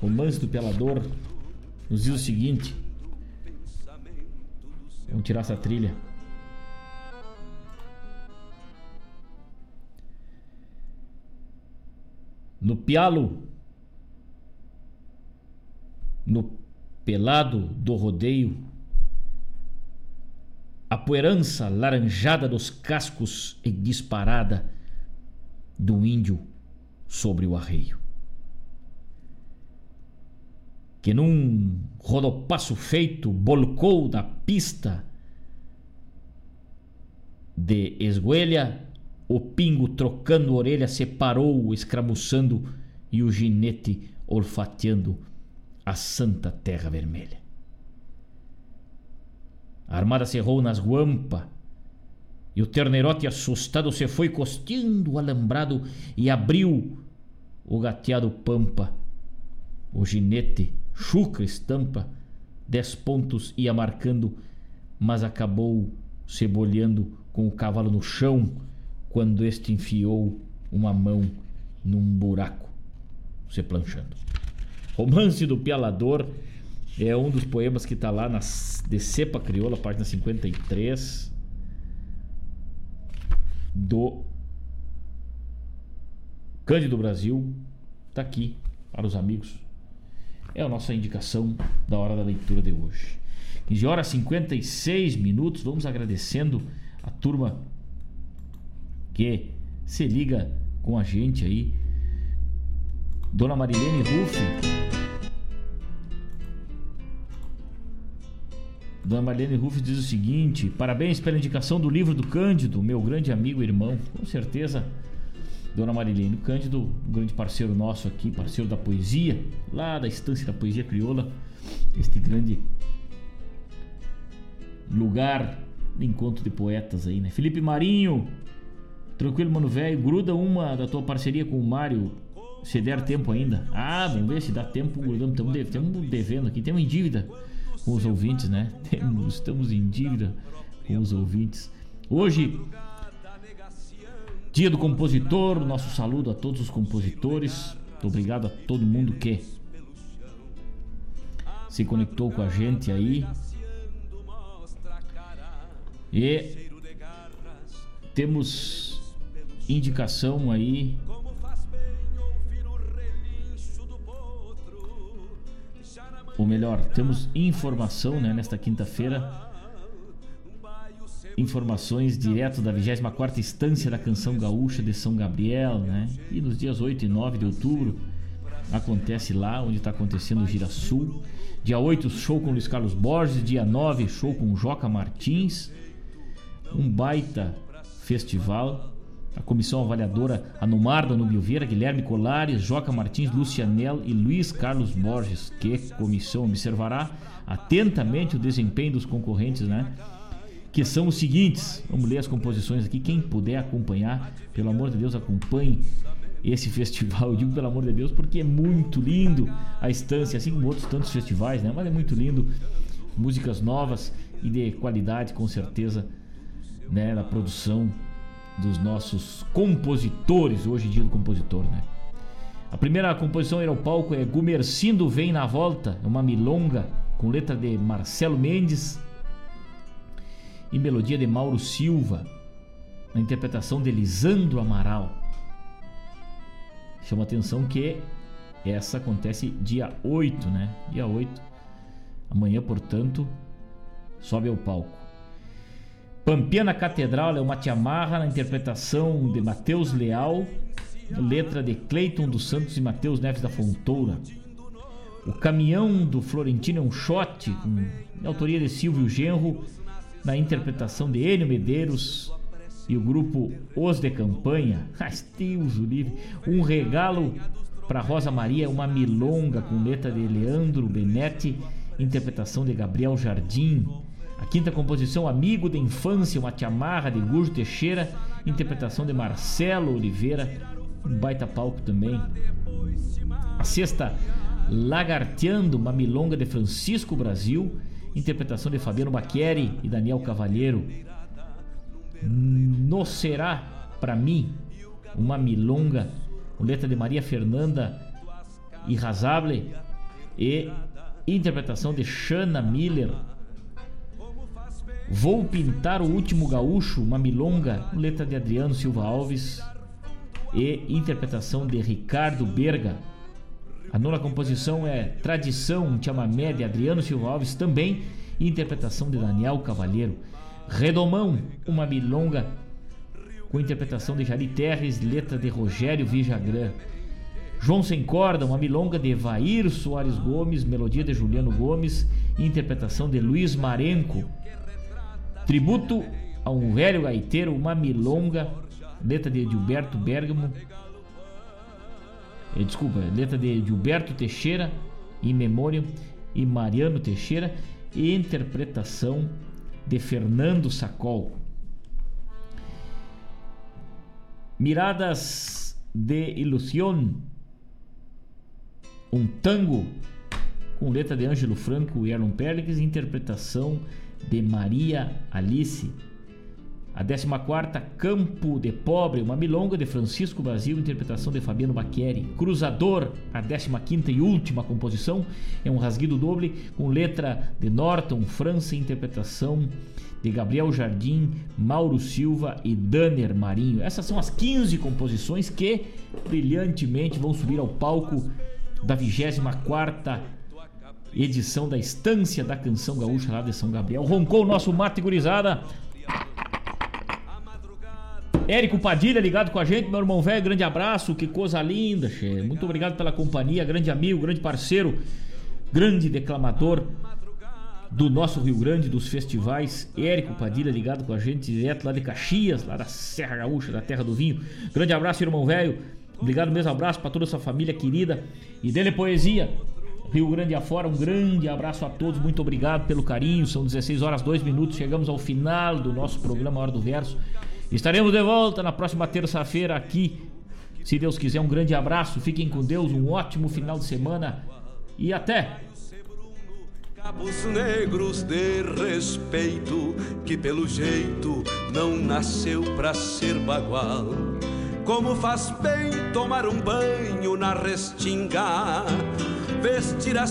Romance do Pialador nos diz o seguinte. Vamos tirar essa trilha. No pialo, no pelado do rodeio, a poerança laranjada dos cascos e disparada do índio sobre o arreio. Que num rodopasso feito bolcou da pista de esguelha o pingo trocando orelha separou, escramuçando, e o ginete olfateando a santa terra vermelha. A armada cerrou nas guampa, e o ternerote assustado se foi costeando o alambrado e abriu o gateado pampa. O ginete, chucra estampa, dez pontos ia marcando, mas acabou se bolhando com o cavalo no chão quando este enfiou uma mão num buraco, se planchando. Romance do Pialador é um dos poemas que está lá na de Cepa Crioula, página 53 do Cândido Brasil. Está aqui para os amigos. É a nossa indicação da hora da leitura de hoje. 15 horas 56 minutos. Vamos agradecendo a turma que se liga com a gente aí. Dona Marilene Ruff Dona Marlene Ruff diz o seguinte: Parabéns pela indicação do livro do Cândido, meu grande amigo e irmão. Com certeza, Dona Marilene Cândido, um grande parceiro nosso aqui, parceiro da poesia, lá da Estância da Poesia Crioula, este grande lugar de encontro de poetas aí, né? Felipe Marinho, tranquilo, mano velho, gruda uma da tua parceria com o Mário, se der tempo ainda. Ah, vamos ver se dá tempo, grudamos, estamos devendo aqui, temos em dívida com os ouvintes, né? Temos, estamos em dívida com os ouvintes. Hoje, dia do compositor, nosso saludo a todos os compositores. Muito obrigado a todo mundo que se conectou com a gente aí. E temos indicação aí ou melhor, temos informação né, nesta quinta-feira. Informações direto da 24 Instância da Canção Gaúcha de São Gabriel, né? E nos dias 8 e 9 de outubro acontece lá onde está acontecendo o Gira Sul. Dia 8, show com Luiz Carlos Borges. Dia 9, show com Joca Martins. Um baita festival a comissão avaliadora Anumar Danúbio Vieira, Guilherme Colares, Joca Martins, Lucianel e Luiz Carlos Borges, que comissão observará atentamente o desempenho dos concorrentes, né? Que são os seguintes. Vamos ler as composições aqui. Quem puder acompanhar, pelo amor de Deus, acompanhe esse festival. Eu digo pelo amor de Deus porque é muito lindo a estância, assim como outros tantos festivais, né? Mas é muito lindo. Músicas novas e de qualidade, com certeza, né? Da produção dos nossos compositores, hoje dia do compositor, né? A primeira composição ir ao palco é Gumercindo Vem na Volta, é uma milonga com letra de Marcelo Mendes e melodia de Mauro Silva, na interpretação de Lisandro Amaral. Chama atenção que essa acontece dia 8, né? Dia 8. Amanhã, portanto, sobe ao palco. Pampiana Catedral é uma tiamarra na interpretação de Mateus Leal, letra de Cleiton dos Santos e Mateus Neves da Fontoura. O Caminhão do Florentino é um shot, com autoria de Silvio Genro, na interpretação de Enio Medeiros e o grupo Os de Campanha. Deus o livre. Um regalo para Rosa Maria, uma milonga com letra de Leandro Benetti, interpretação de Gabriel Jardim. A quinta composição, Amigo da Infância, uma tiamarra de Gurjo Teixeira, interpretação de Marcelo Oliveira, um baita palco também. A sexta, Lagarteando, uma milonga de Francisco Brasil, interpretação de Fabiano Bacchieri e Daniel Cavalheiro. No Será, para mim, uma milonga, com letra de Maria Fernanda Irrazable e interpretação de Shana Miller, Vou pintar o último gaúcho, uma milonga, letra de Adriano Silva Alves e interpretação de Ricardo Berga. A nona composição é Tradição, um chamamé de Adriano Silva Alves também, interpretação de Daniel Cavalheiro. Redomão, uma milonga com interpretação de Jari Terres, letra de Rogério Vijagrã. João Sem Corda, uma milonga de Vair Soares Gomes, melodia de Juliano Gomes, interpretação de Luiz Marenco. Tributo a um velho gaiteiro, uma milonga, letra de Gilberto Bergamo. Eh, desculpa, letra de Gilberto Teixeira, em memória, e Mariano Teixeira, e interpretação de Fernando Sacol. Miradas de Ilusión, um tango com letra de Ângelo Franco e Erlon Perlix, interpretação de Maria Alice. A 14 Campo de Pobre, uma milonga de Francisco Brasil, interpretação de Fabiano Baqueri. Cruzador, a 15 e última composição, é um rasguido doble com letra de Norton França, interpretação de Gabriel Jardim, Mauro Silva e Danner Marinho. Essas são as 15 composições que brilhantemente vão subir ao palco da 24 edição da Estância da Canção Gaúcha lá de São Gabriel. Roncou o nosso mate gurizada. Érico Padilha ligado com a gente, meu irmão velho, grande abraço, que coisa linda, che. Muito obrigado pela companhia, grande amigo, grande parceiro, grande declamador do nosso Rio Grande, dos festivais. Érico Padilha ligado com a gente direto lá de Caxias, lá da Serra Gaúcha, da terra do vinho. Grande abraço, irmão velho. Obrigado mesmo abraço para toda essa família querida. E dele poesia. Rio Grande afora, um grande abraço a todos, muito obrigado pelo carinho. São 16 horas 2 minutos, chegamos ao final do nosso programa Hora do Verso. Estaremos de volta na próxima terça-feira aqui. Se Deus quiser, um grande abraço, fiquem com Deus, um ótimo final de semana e até! Cabos negros de respeito, que pelo jeito não nasceu pra ser bagual. Como faz bem tomar um banho na restinga, vestir as